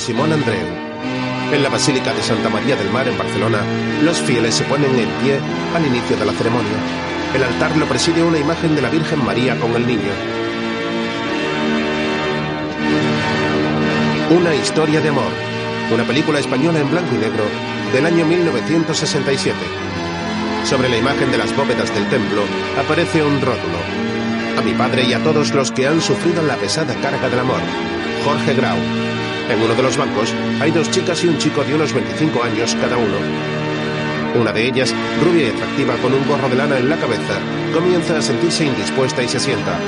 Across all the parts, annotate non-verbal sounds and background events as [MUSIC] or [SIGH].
Simón Andreu. En la Basílica de Santa María del Mar, en Barcelona, los fieles se ponen en pie al inicio de la ceremonia. El altar lo preside una imagen de la Virgen María con el niño. Una historia de amor. Una película española en blanco y negro del año 1967. Sobre la imagen de las bóvedas del templo aparece un rótulo. A mi padre y a todos los que han sufrido la pesada carga del amor. Jorge Grau. En uno de los bancos hay dos chicas y un chico de unos 25 años cada uno. Una de ellas, rubia y atractiva con un gorro de lana en la cabeza, comienza a sentirse indispuesta y se sienta.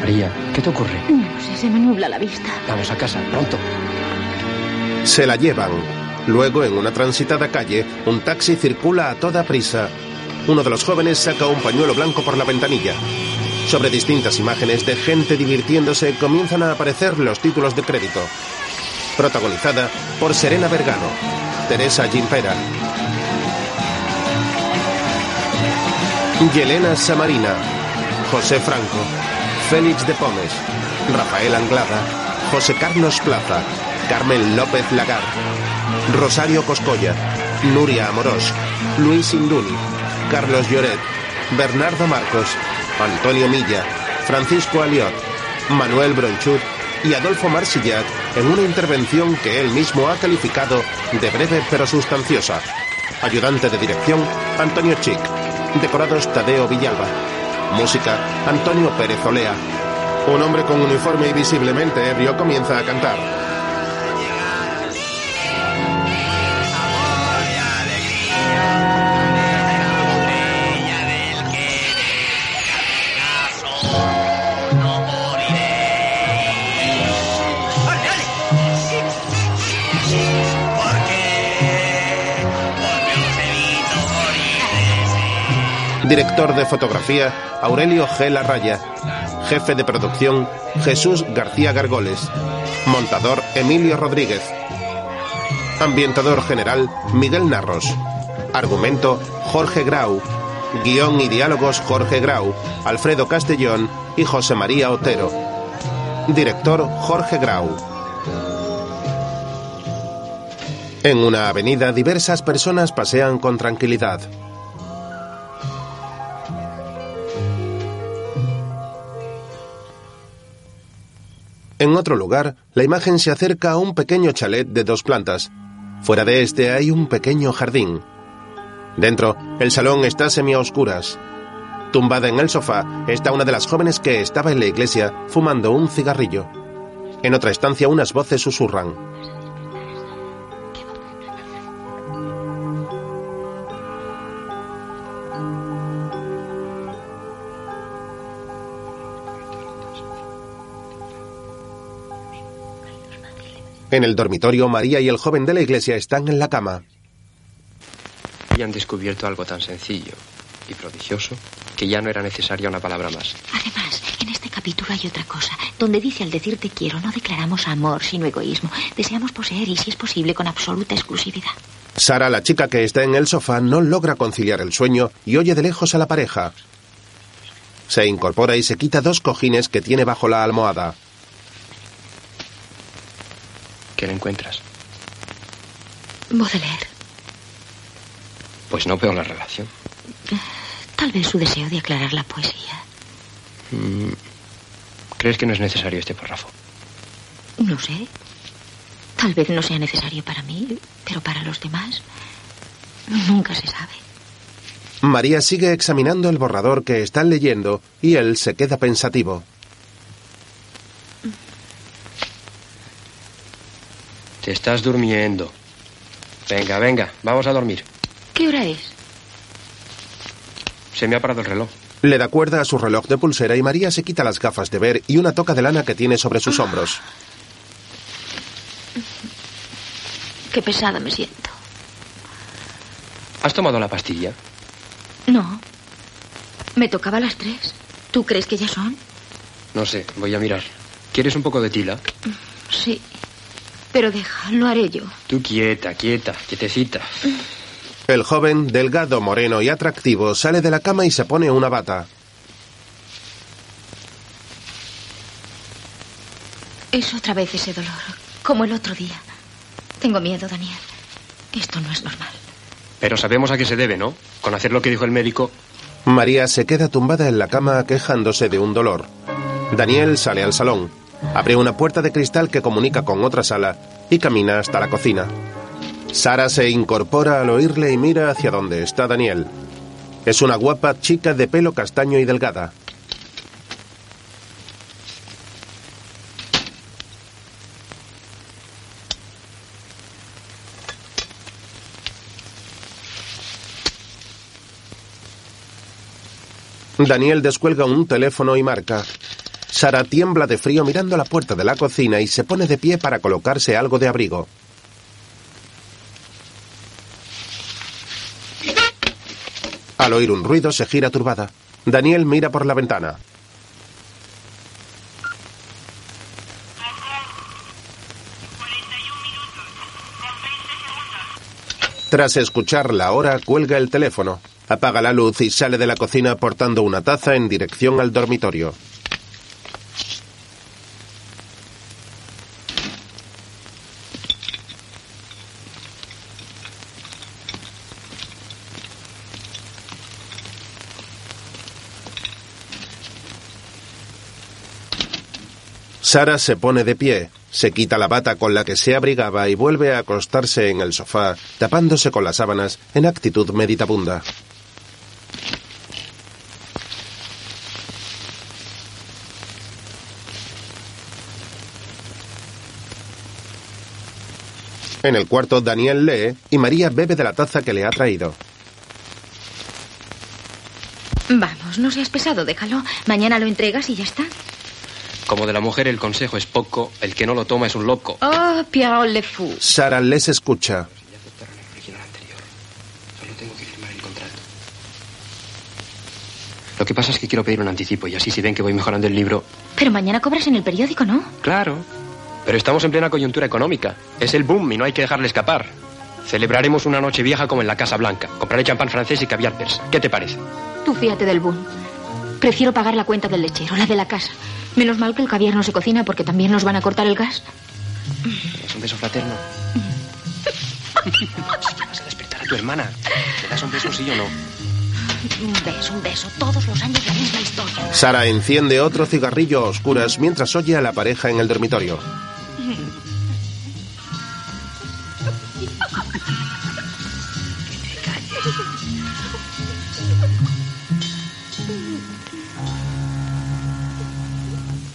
María, ¿qué te ocurre? No sé, se me nubla la vista. Vamos a casa, pronto. Se la llevan. Luego, en una transitada calle, un taxi circula a toda prisa. Uno de los jóvenes saca un pañuelo blanco por la ventanilla. Sobre distintas imágenes de gente divirtiéndose comienzan a aparecer los títulos de crédito. Protagonizada por Serena Vergano, Teresa Gimpera, Yelena Samarina, José Franco, Félix de Pomes, Rafael Anglada, José Carlos Plaza, Carmen López Lagar, Rosario Coscolla, Nuria Amorós, Luis Induni, Carlos Lloret, Bernardo Marcos, Antonio Milla, Francisco Aliot, Manuel Bronchut y Adolfo Marsillac en una intervención que él mismo ha calificado de breve pero sustanciosa. Ayudante de dirección, Antonio Chic. Decorados Tadeo Villalba. Música, Antonio Pérez Olea. Un hombre con uniforme y visiblemente ebrio comienza a cantar. Director de fotografía, Aurelio G. Larraya. Jefe de producción, Jesús García Gargoles. Montador, Emilio Rodríguez. Ambientador general, Miguel Narros. Argumento, Jorge Grau. Guión y diálogos, Jorge Grau, Alfredo Castellón y José María Otero. Director, Jorge Grau. En una avenida, diversas personas pasean con tranquilidad. En otro lugar, la imagen se acerca a un pequeño chalet de dos plantas. Fuera de este hay un pequeño jardín. Dentro, el salón está a oscuras. Tumbada en el sofá está una de las jóvenes que estaba en la iglesia fumando un cigarrillo. En otra estancia unas voces susurran. En el dormitorio, María y el joven de la iglesia están en la cama. Y han descubierto algo tan sencillo y prodigioso que ya no era necesaria una palabra más. Además, en este capítulo hay otra cosa, donde dice al decir te quiero no declaramos amor, sino egoísmo. Deseamos poseer y, si es posible, con absoluta exclusividad. Sara, la chica que está en el sofá, no logra conciliar el sueño y oye de lejos a la pareja. Se incorpora y se quita dos cojines que tiene bajo la almohada. ¿Qué le encuentras? Baudelaire. Pues no veo la relación. Tal vez su deseo de aclarar la poesía. Mm, ¿Crees que no es necesario este párrafo? No sé. Tal vez no sea necesario para mí, pero para los demás nunca se sabe. María sigue examinando el borrador que están leyendo y él se queda pensativo. Te estás durmiendo. Venga, venga, vamos a dormir. ¿Qué hora es? Se me ha parado el reloj. Le da cuerda a su reloj de pulsera y María se quita las gafas de ver y una toca de lana que tiene sobre sus hombros. Qué pesada me siento. ¿Has tomado la pastilla? No. Me tocaba a las tres. ¿Tú crees que ya son? No sé, voy a mirar. ¿Quieres un poco de tila? Sí. Pero deja, lo haré yo. Tú quieta, quieta, quietecita. El joven, delgado, moreno y atractivo, sale de la cama y se pone una bata. Es otra vez ese dolor, como el otro día. Tengo miedo, Daniel. Esto no es normal. Pero sabemos a qué se debe, ¿no? Con hacer lo que dijo el médico. María se queda tumbada en la cama quejándose de un dolor. Daniel sale al salón, abre una puerta de cristal que comunica con otra sala y camina hasta la cocina. Sara se incorpora al oírle y mira hacia donde está Daniel. Es una guapa chica de pelo castaño y delgada. Daniel descuelga un teléfono y marca. Sara tiembla de frío mirando la puerta de la cocina y se pone de pie para colocarse algo de abrigo. Al oír un ruido se gira turbada. Daniel mira por la ventana. Tras escuchar la hora, cuelga el teléfono. Apaga la luz y sale de la cocina portando una taza en dirección al dormitorio. Sara se pone de pie, se quita la bata con la que se abrigaba y vuelve a acostarse en el sofá, tapándose con las sábanas en actitud meditabunda. En el cuarto, Daniel lee y María bebe de la taza que le ha traído. Vamos, no seas pesado, déjalo. Mañana lo entregas y ya está. Como de la mujer el consejo es poco, el que no lo toma es un loco. Oh, Pierre le fou. Sara les escucha. Ya aceptaron el original anterior. Solo tengo que firmar el contrato. Lo que pasa es que quiero pedir un anticipo y así si ven que voy mejorando el libro. Pero mañana cobras en el periódico, ¿no? Claro. Pero estamos en plena coyuntura económica. Es el boom y no hay que dejarle escapar. Celebraremos una noche vieja como en la Casa Blanca. Compraré champán francés y caviar persa. ¿Qué te parece? Tú fíjate del boom. Prefiero pagar la cuenta del lechero, la de la casa. Menos mal que el caviar no se cocina porque también nos van a cortar el gas. ¿Es un beso fraterno? Vas a despertar a tu hermana. ¿Le das un beso sí o no? Un beso, un beso. Todos los años la misma historia. Sara enciende otro cigarrillo a oscuras mientras oye a la pareja en el dormitorio.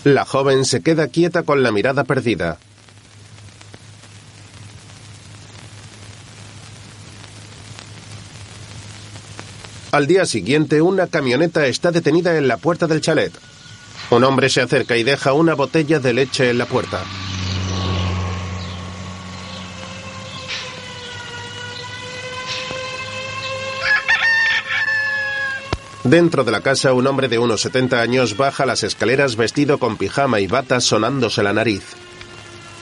La joven se queda quieta con la mirada perdida. Al día siguiente, una camioneta está detenida en la puerta del chalet. Un hombre se acerca y deja una botella de leche en la puerta. Dentro de la casa, un hombre de unos 70 años baja las escaleras vestido con pijama y bata sonándose la nariz.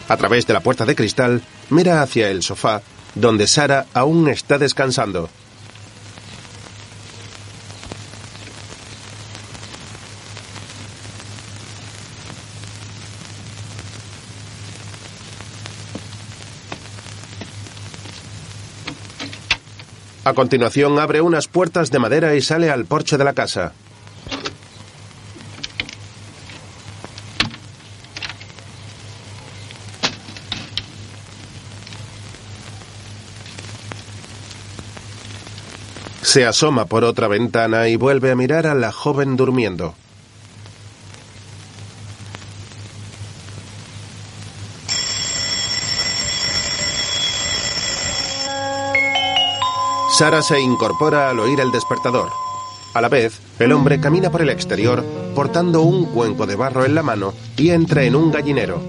A través de la puerta de cristal, mira hacia el sofá, donde Sara aún está descansando. A continuación abre unas puertas de madera y sale al porche de la casa. Se asoma por otra ventana y vuelve a mirar a la joven durmiendo. Sara se incorpora al oír el despertador. A la vez, el hombre camina por el exterior portando un cuenco de barro en la mano y entra en un gallinero.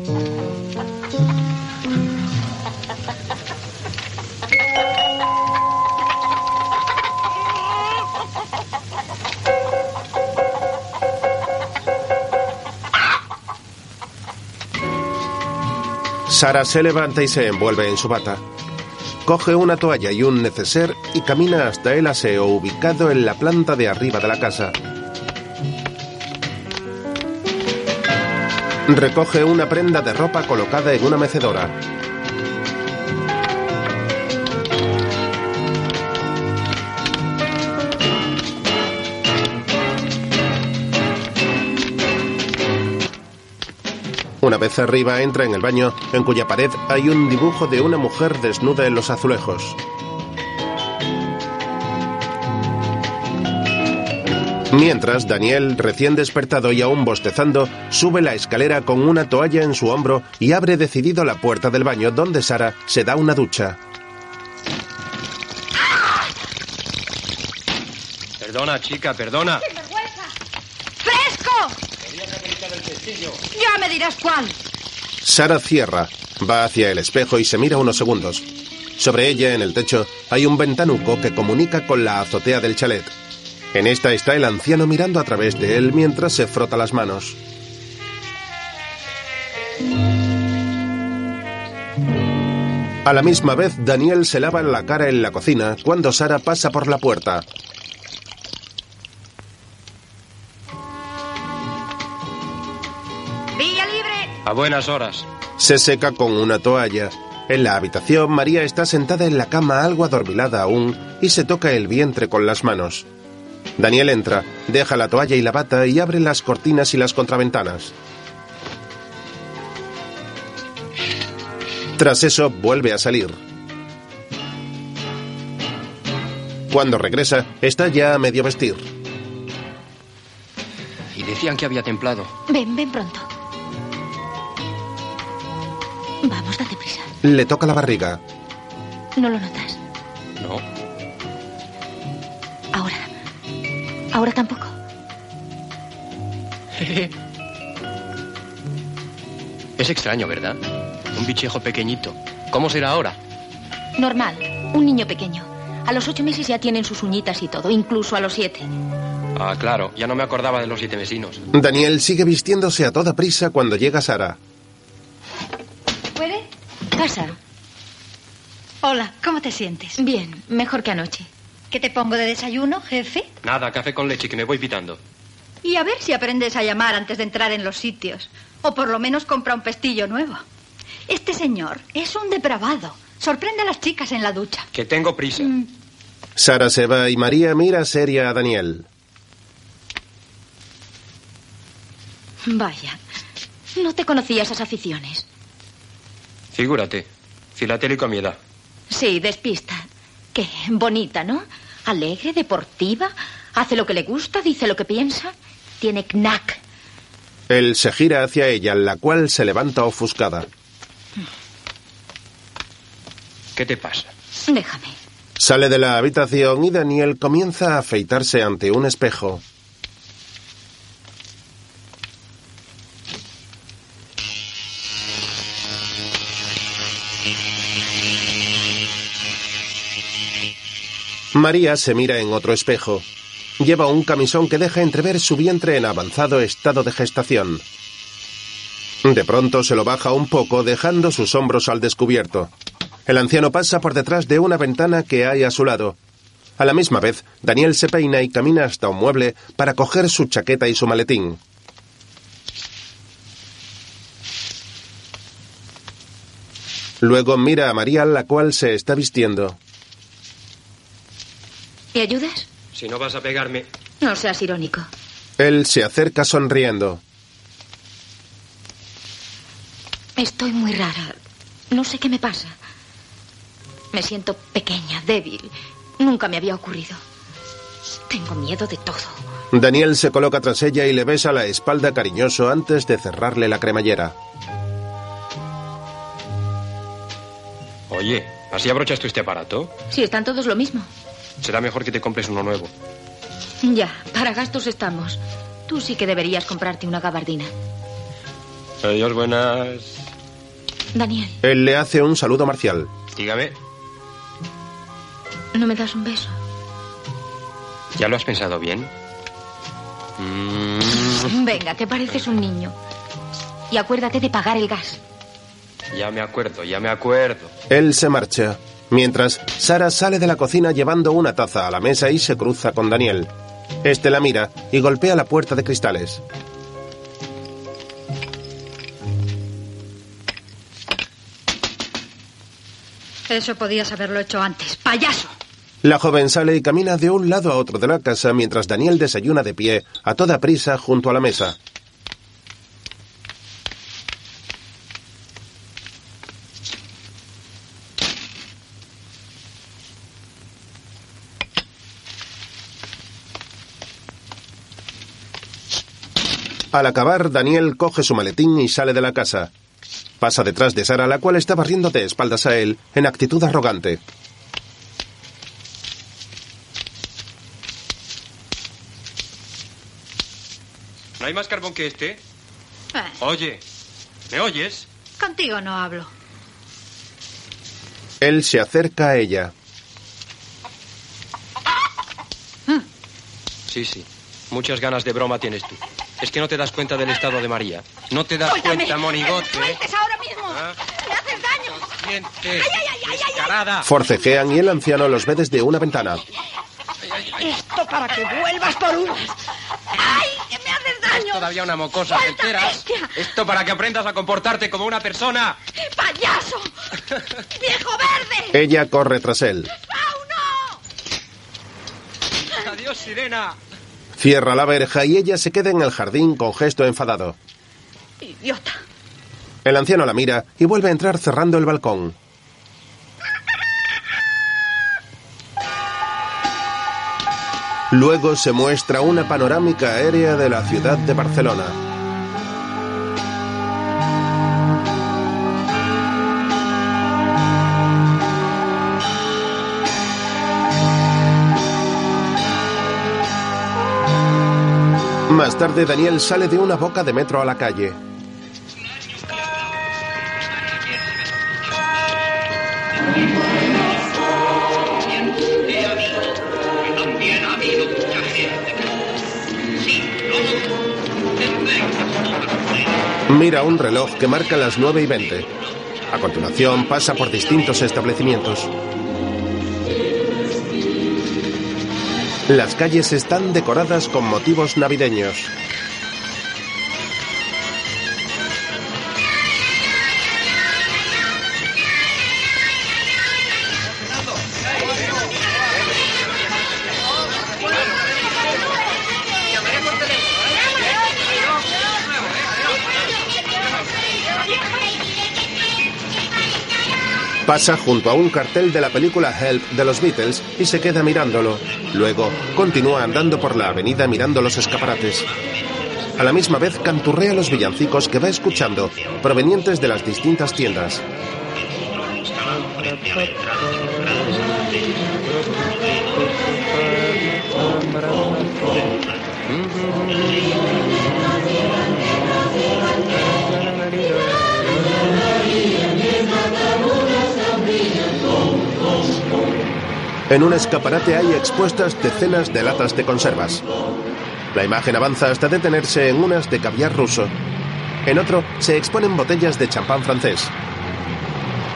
Sara se levanta y se envuelve en su bata. Coge una toalla y un neceser y camina hasta el aseo ubicado en la planta de arriba de la casa. Recoge una prenda de ropa colocada en una mecedora. Una vez arriba entra en el baño, en cuya pared hay un dibujo de una mujer desnuda en los azulejos. Mientras, Daniel, recién despertado y aún bostezando, sube la escalera con una toalla en su hombro y abre decidido la puerta del baño donde Sara se da una ducha. Perdona, chica, perdona. ¡Fresco! Ya me dirás cuál. Sara cierra, va hacia el espejo y se mira unos segundos. Sobre ella, en el techo, hay un ventanuco que comunica con la azotea del chalet. En esta está el anciano mirando a través de él mientras se frota las manos. A la misma vez, Daniel se lava la cara en la cocina cuando Sara pasa por la puerta. A buenas horas. Se seca con una toalla. En la habitación, María está sentada en la cama algo adormilada aún y se toca el vientre con las manos. Daniel entra, deja la toalla y la bata y abre las cortinas y las contraventanas. Tras eso, vuelve a salir. Cuando regresa, está ya a medio vestir. Y decían que había templado. Ven, ven pronto. Vamos, date prisa. Le toca la barriga. ¿No lo notas? No. Ahora. Ahora tampoco. [LAUGHS] Es extraño, ¿verdad? Un bichejo pequeñito. ¿Cómo será ahora? Normal. Un niño pequeño. A los ocho meses ya tienen sus uñitas y todo, incluso a los siete. Ah, claro. Ya no me acordaba de los siete vecinos. Daniel sigue vistiéndose a toda prisa cuando llega Sara. Casa. Hola, ¿cómo te sientes? Bien, mejor que anoche. ¿Qué te pongo de desayuno, jefe? Nada, café con leche, que me voy pitando. Y a ver si aprendes a llamar antes de entrar en los sitios. O por lo menos compra un pestillo nuevo. Este señor es un depravado. Sorprende a las chicas en la ducha. Que tengo prisa. Sara se va y María mira seria a Daniel. Vaya. No te conocía esas aficiones. Figúrate. Filatélico a mi edad. Sí, despista. Qué bonita, ¿no? Alegre, deportiva. Hace lo que le gusta, dice lo que piensa. Tiene knack. Él se gira hacia ella, la cual se levanta ofuscada. ¿Qué te pasa? Déjame. Sale de la habitación y Daniel comienza a afeitarse ante un espejo. María se mira en otro espejo. Lleva un camisón que deja entrever su vientre en avanzado estado de gestación. De pronto se lo baja un poco, dejando sus hombros al descubierto. El anciano pasa por detrás de una ventana que hay a su lado. A la misma vez, Daniel se peina y camina hasta un mueble para coger su chaqueta y su maletín. Luego mira a María, la cual se está vistiendo. ¿Me ayudas? Si no vas a pegarme. No seas irónico. Él se acerca sonriendo. Estoy muy rara. No sé qué me pasa. Me siento pequeña, débil. Nunca me había ocurrido. Tengo miedo de todo. Daniel se coloca tras ella y le besa la espalda cariñoso antes de cerrarle la cremallera. Oye, ¿así abrochas tú este aparato? Si están todos lo mismo. Será mejor que te compres uno nuevo. Ya, para gastos estamos. Tú sí que deberías comprarte una gabardina. Adiós, buenas. Daniel, Él le hace un saludo marcial. Dígame, ¿no me das un beso? ¿ya lo has pensado bien? Mm, Venga, que pareces un niño. Y acuérdate de pagar el gas. ya me acuerdo, ya me acuerdo. Él se marcha. Mientras, Sara sale de la cocina llevando una taza a la mesa y se cruza con Daniel. Este la mira y golpea la puerta de cristales. Eso podías haberlo hecho antes, payaso. La joven sale y camina de un lado a otro de la casa mientras Daniel desayuna de pie, a toda prisa, junto a la mesa. Al acabar, Daniel coge su maletín y sale de la casa. Pasa detrás de Sara, la cual está barriendo de espaldas a él, en actitud arrogante. ¿No hay más carbón que este? Eh, Oye, ¿me oyes? contigo no hablo. Él se acerca a ella. Sí, sí. Muchas ganas de broma tienes tú. Es que no te das cuenta del estado de María. No te das ¡Suéltame! cuenta, monigote. ¡Sueltes ahora mismo! Ah. ¡Me haces daño! Siente. Descarada. Forcejean y el anciano los ve desde una ventana. Esto para que vuelvas por unas. ¡Ay, que me haces daño! Todavía una mocosa, ¿te ¡Suelta, enteras? bestia! Esto para que aprendas a comportarte como una persona. ¡Payaso! [LAUGHS] ¡Viejo verde! Ella corre tras él. ¡Fauno! Adiós, sirena. Cierra la verja y ella se queda en el jardín con gesto enfadado. ¡Idiota! El anciano la mira y vuelve a entrar cerrando el balcón. Luego se muestra una panorámica aérea de la ciudad de Barcelona. Más tarde, Daniel sale de una boca de metro a la calle. Mira un reloj que marca las 9 y 20. A continuación pasa por distintos establecimientos. Las calles están decoradas con motivos navideños. Pasa junto a un cartel de la película Help de los Beatles y se queda mirándolo. Luego continúa andando por la avenida mirando los escaparates. A la misma vez canturrea los villancicos que va escuchando, provenientes de las distintas tiendas. En un escaparate hay expuestas decenas de latas de conservas. La imagen avanza hasta detenerse en unas de caviar ruso. En otro se exponen botellas de champán francés.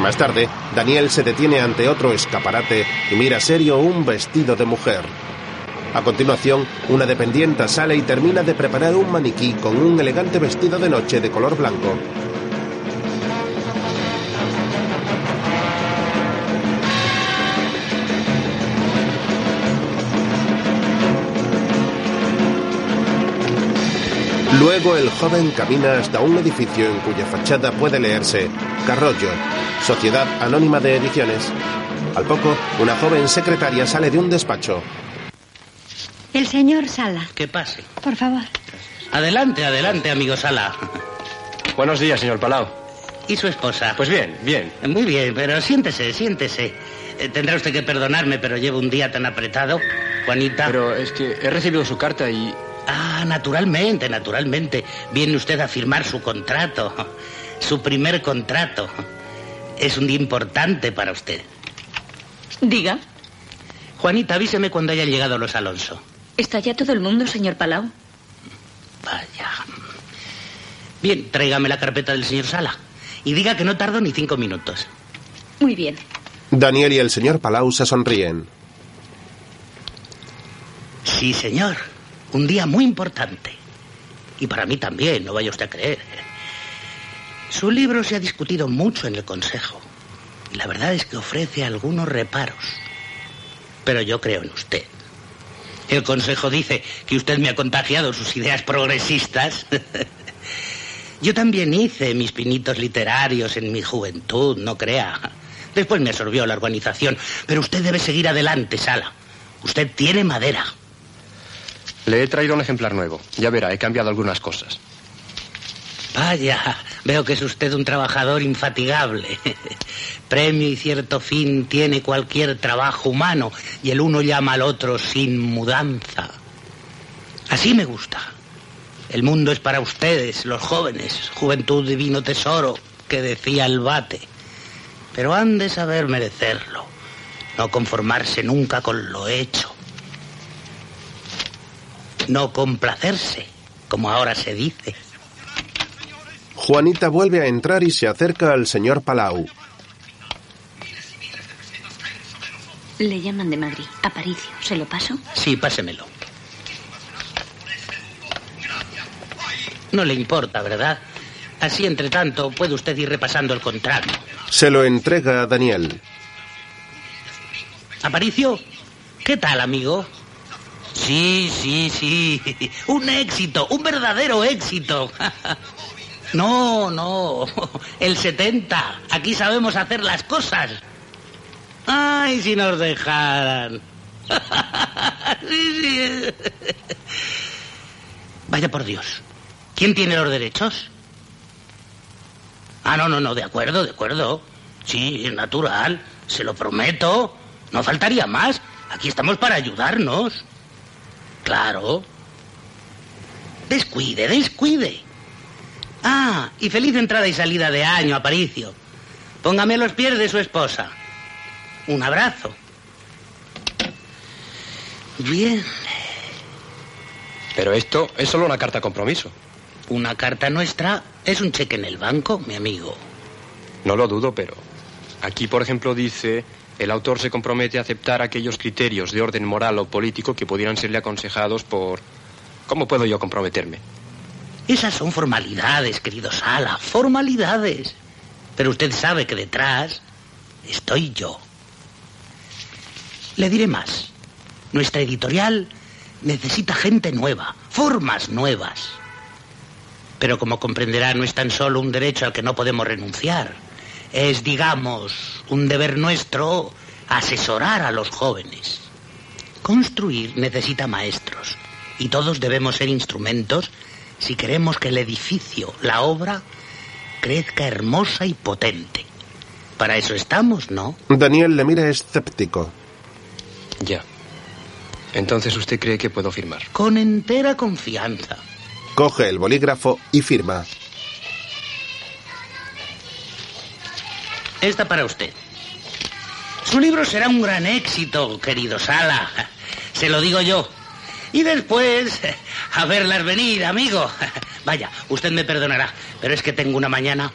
Más tarde, Daniel se detiene ante otro escaparate y mira serio un vestido de mujer. A continuación, una dependienta sale y termina de preparar un maniquí con un elegante vestido de noche de color blanco. Luego el joven camina hasta un edificio en cuya fachada puede leerse Carrollo, Sociedad Anónima de Ediciones. Al poco, una joven secretaria sale de un despacho. El señor Sala, Que pase. por favor. Adelante, adelante, amigo Sala. Buenos días, señor Palau. ¿Y su esposa? Pues bien, bien. Muy bien, pero siéntese, siéntese. Eh, Tendrá usted que perdonarme, pero llevo un día tan apretado. Juanita. Pero es que he recibido su carta y... Ah, naturalmente, naturalmente. Viene usted a firmar su contrato. [LAUGHS] Su primer contrato. Es un día importante para usted. Diga, Juanita, avíseme cuando hayan llegado los Alonso. ¿está ya todo el mundo, señor Palau? Vaya. Bien, tráigame la carpeta del señor Sala. Y diga que no tardo ni cinco minutos. Muy bien. Daniel y el señor Palau se sonríen. Sí, señor. Un día muy importante. Y para mí también, no vaya usted a creer. Su libro se ha discutido mucho en el Consejo. Y la verdad es que ofrece algunos reparos. Pero yo creo en usted. El consejo dice que usted me ha contagiado sus ideas progresistas. [LAUGHS] Yo también hice mis pinitos literarios en mi juventud, no crea. Después me absorbió la organización. Pero usted debe seguir adelante, Sala. Usted tiene madera. Le he traído un ejemplar nuevo. Ya verá, he cambiado algunas cosas. Vaya, veo que es usted un trabajador infatigable. [LAUGHS] Premio y cierto fin tiene cualquier trabajo humano y el uno llama al otro sin mudanza. Así me gusta. El mundo es para ustedes, los jóvenes, juventud divino tesoro, que decía el bate. Pero han de saber merecerlo, no conformarse nunca con lo hecho. No complacerse, como ahora se dice. Juanita vuelve a entrar y se acerca al señor Palau. Le llaman de Madrid. Aparicio. ¿Se lo paso? Sí, pásemelo. No le importa, ¿verdad? Así, entre tanto, puede usted ir repasando el contrato. Se lo entrega a Daniel. Aparicio, ¿qué tal, amigo? Sí, sí, sí. [LAUGHS] Un éxito, un verdadero éxito. [LAUGHS] No, no. [LAUGHS] El 70. Aquí sabemos hacer las cosas. Ay, si nos dejaran. Sí, sí. Vaya por Dios. ¿Quién tiene los derechos? Ah, no, no, no, de acuerdo, de acuerdo. Sí, es natural. Se lo prometo. No faltaría más. Aquí estamos para ayudarnos. Claro. Descuide, descuide. Ah, y feliz entrada y salida de año, Aparicio. Póngame los pies de su esposa. Un abrazo. Bien. Pero esto es solo una carta compromiso. Una carta nuestra es un cheque en el banco, mi amigo. No lo dudo, pero aquí, por ejemplo, dice, el autor se compromete a aceptar aquellos criterios de orden moral o político que pudieran serle aconsejados por... ¿Cómo puedo yo comprometerme? Esas son formalidades, querido Sala, formalidades. Pero usted sabe que detrás estoy yo. Le diré más. Nuestra editorial necesita gente nueva, formas nuevas. Pero como comprenderá, no es tan solo un derecho al que no podemos renunciar. Es, digamos, un deber nuestro asesorar a los jóvenes. Construir necesita maestros y todos debemos ser instrumentos si queremos que el edificio, la obra, crezca hermosa y potente. Para eso estamos, ¿no? Daniel le mira escéptico. Ya. Entonces usted cree que puedo firmar. Con entera confianza. Coge el bolígrafo y firma. Esta para usted. Su libro será un gran éxito, querido Sala. Se lo digo yo. Y después, a verlas venir, amigo. Vaya, usted me perdonará, pero es que tengo una mañana.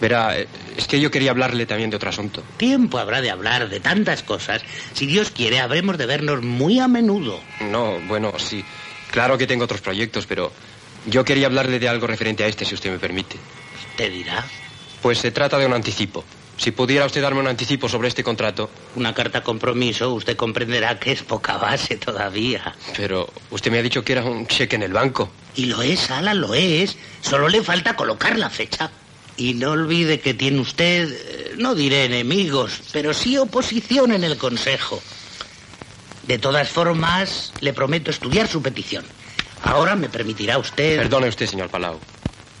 Verá, es que yo quería hablarle también de otro asunto. Tiempo habrá de hablar de tantas cosas. Si Dios quiere, habremos de vernos muy a menudo. No, bueno, sí. Claro que tengo otros proyectos, pero yo quería hablarle de algo referente a este, si usted me permite. ¿Te dirá? Pues se trata de un anticipo. Si pudiera usted darme un anticipo sobre este contrato. Una carta compromiso, usted comprenderá que es poca base todavía. Pero usted me ha dicho que era un cheque en el banco. Y lo es, Ala, lo es. Solo le falta colocar la fecha. Y no olvide que tiene usted, eh, no diré enemigos, pero sí oposición en el Consejo. De todas formas, le prometo estudiar su petición. Ahora me permitirá usted... Perdone usted, señor Palau.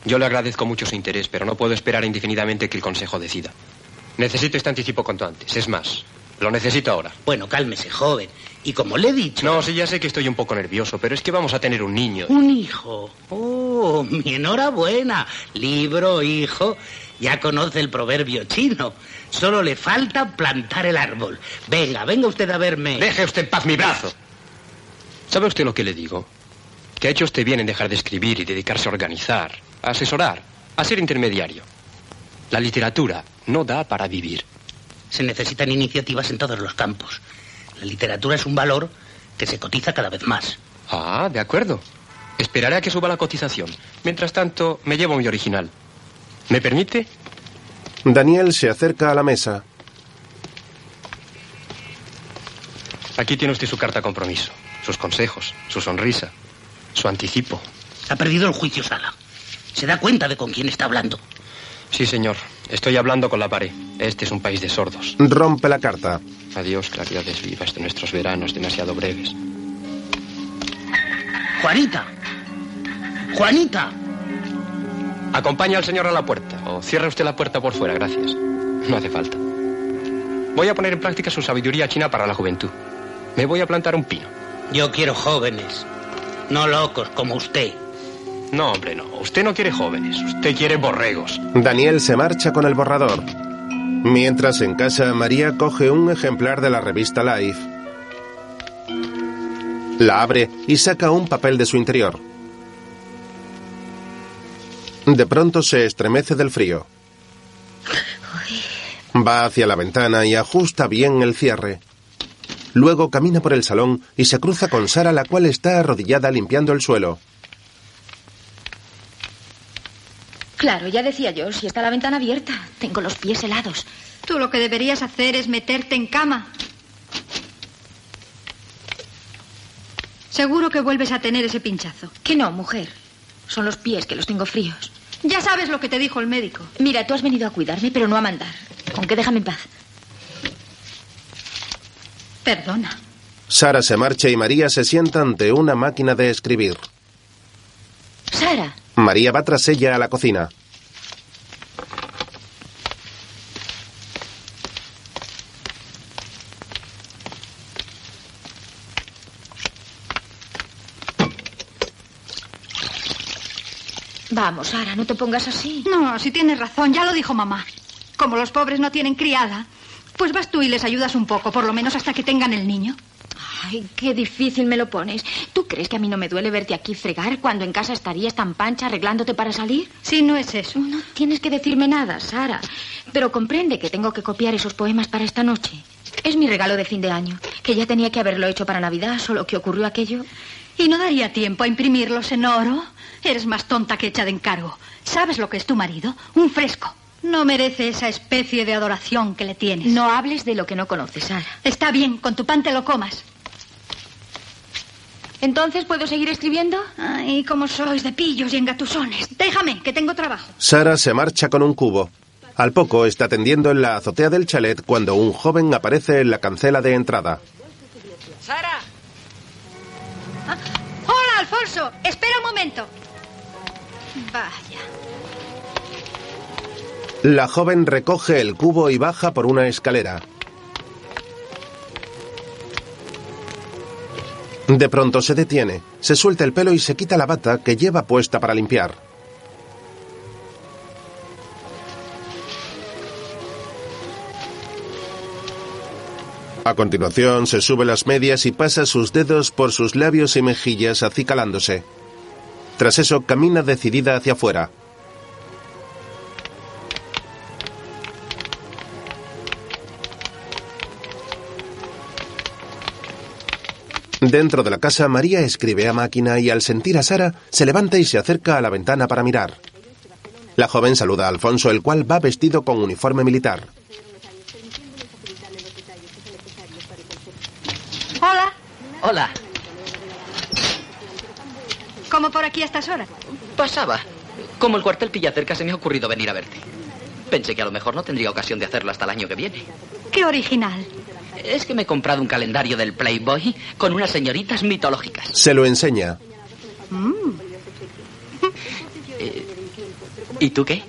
Yo le agradezco mucho su interés, pero no puedo esperar indefinidamente que el Consejo decida. Necesito este anticipo cuanto antes. Es más, lo necesito ahora. Bueno, cálmese, joven. Y como le he dicho... No, sí, ya sé que estoy un poco nervioso, pero es que vamos a tener un niño. Un hijo. Oh, mi enhorabuena. Libro, hijo. Ya conoce el proverbio chino. Solo le falta plantar el árbol. Venga, venga usted a verme. Deje usted en paz mi brazo. ¿Sabe usted lo que le digo? Que ha hecho usted bien en dejar de escribir y dedicarse a organizar, a asesorar, a ser intermediario. La literatura no da para vivir. Se necesitan iniciativas en todos los campos. La literatura es un valor que se cotiza cada vez más. Ah, de acuerdo. Esperaré a que suba la cotización. Mientras tanto, me llevo mi original. ¿Me permite? Daniel se acerca a la mesa. Aquí tiene usted su carta compromiso, sus consejos, su sonrisa, su anticipo. Ha perdido el juicio, Sala. Se da cuenta de con quién está hablando. Sí, señor. Estoy hablando con la pared. Este es un país de sordos. Rompe la carta. Adiós, claridades vivas de nuestros veranos demasiado breves. Juanita. Juanita. Acompaña al señor a la puerta o cierra usted la puerta por fuera, gracias. No hace falta. Voy a poner en práctica su sabiduría china para la juventud. Me voy a plantar un pino. Yo quiero jóvenes, no locos como usted. No, hombre, no. Usted no quiere jóvenes, usted quiere borregos. Daniel se marcha con el borrador. Mientras en casa María coge un ejemplar de la revista Life. La abre y saca un papel de su interior. De pronto se estremece del frío. Va hacia la ventana y ajusta bien el cierre. Luego camina por el salón y se cruza con Sara, la cual está arrodillada limpiando el suelo. Claro, ya decía yo, si está la ventana abierta. Tengo los pies helados. Tú lo que deberías hacer es meterte en cama. Seguro que vuelves a tener ese pinchazo. Que no, mujer. Son los pies que los tengo fríos. Ya sabes lo que te dijo el médico. Mira, tú has venido a cuidarme, pero no a mandar. Aunque déjame en paz. Perdona. Sara se marcha y María se sienta ante una máquina de escribir. Sara, María va tras ella a la cocina. vamos, Sara, no te pongas así. No, si tienes razón, ya lo dijo mamá. Como los pobres no tienen criada, pues vas tú y les ayudas un poco, por lo menos hasta que tengan el niño. Ay, qué difícil me lo pones. ¿Tú crees que a mí no me duele verte aquí fregar cuando en casa estarías tan pancha arreglándote para salir? Sí, no es eso. No tienes que decirme nada, Sara. Pero comprende que tengo que copiar esos poemas para esta noche. Es mi regalo de fin de año, que ya tenía que haberlo hecho para Navidad, solo que ocurrió aquello. ¿Y no daría tiempo a imprimirlos en oro? Eres más tonta que hecha de encargo. ¿Sabes lo que es tu marido? Un fresco. No merece esa especie de adoración que le tienes. No hables de lo que no conoces, Sara. Está bien, con tu pan te lo comas. ¿Entonces puedo seguir escribiendo? Ay, cómo sois de pillos y engatusones. Déjame, que tengo trabajo. Sara se marcha con un cubo. Al poco está tendiendo en la azotea del chalet cuando un joven aparece en la cancela de entrada. ¡Sara! Ah, ¡Hola, Alfonso! Espera un momento. Vaya. La joven recoge el cubo y baja por una escalera. De pronto se detiene, se suelta el pelo y se quita la bata que lleva puesta para limpiar. A continuación se sube las medias y pasa sus dedos por sus labios y mejillas acicalándose. Tras eso camina decidida hacia afuera. Dentro de la casa, María escribe a máquina y al sentir a Sara, se levanta y se acerca a la ventana para mirar. La joven saluda a Alfonso, el cual va vestido con uniforme militar. Hola. Hola. ¿Cómo por aquí a estas horas? Pasaba. Como el cuartel pilla cerca, se me ha ocurrido venir a verte. Pensé que a lo mejor no tendría ocasión de hacerlo hasta el año que viene. Qué original. Es que me he comprado un calendario del Playboy con unas señoritas mitológicas. Se lo enseña. Eh, ¿Y tú qué?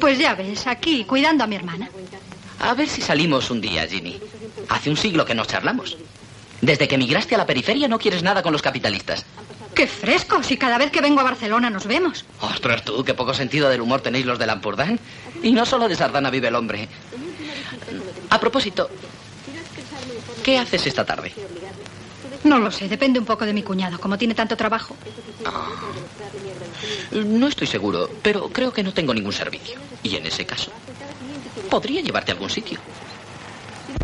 Pues ya ves, aquí cuidando a mi hermana. A ver si salimos un día, Ginny. Hace un siglo que nos charlamos. Desde que emigraste a la periferia no quieres nada con los capitalistas. Qué fresco, si cada vez que vengo a Barcelona nos vemos. Ostras, tú, qué poco sentido del humor tenéis los de Lampurdán. Y no solo de Sardana vive el hombre. A propósito, ¿qué haces esta tarde? No lo sé, depende un poco de mi cuñado, como tiene tanto trabajo. No estoy seguro, pero creo que no tengo ningún servicio. Y en ese caso, podría llevarte a algún sitio.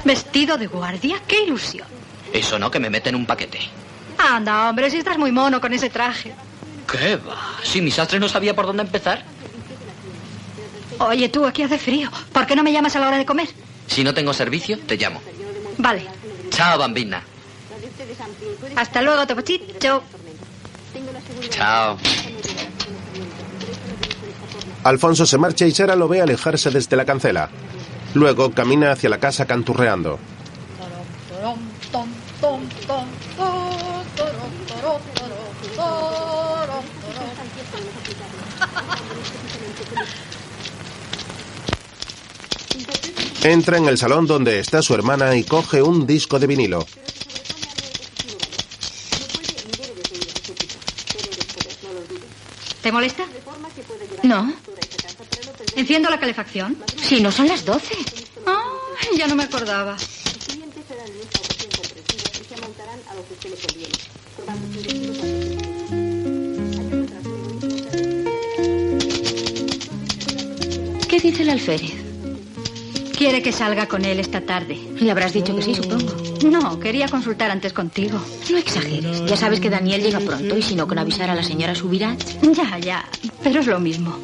¿Vestido de guardia? ¡Qué ilusión! Eso no, que me mete en un paquete. Anda, hombre, si estás muy mono con ese traje. ¿Qué va? Si mi sastre no sabía por dónde empezar. Oye, tú, aquí hace frío. ¿Por qué no me llamas a la hora de comer? Si no tengo servicio, te llamo. Vale. Chao, bambina. Hasta luego, Topochicho. Chao. Alfonso se marcha y Sara lo ve alejarse desde la cancela. Luego camina hacia la casa canturreando. Entra en el salón donde está su hermana y coge un disco de vinilo. ¿Te molesta? No. ¿Enciendo la calefacción? Si no son las doce. Ah, ya no me acordaba. ¿Qué dice el alférez? Quiere que salga con él esta tarde. Le habrás dicho que sí, supongo. No, quería consultar antes contigo. No exageres. Ya sabes que Daniel llega pronto y si no, con avisar a la señora Subirach. Ya, ya. Pero es lo mismo.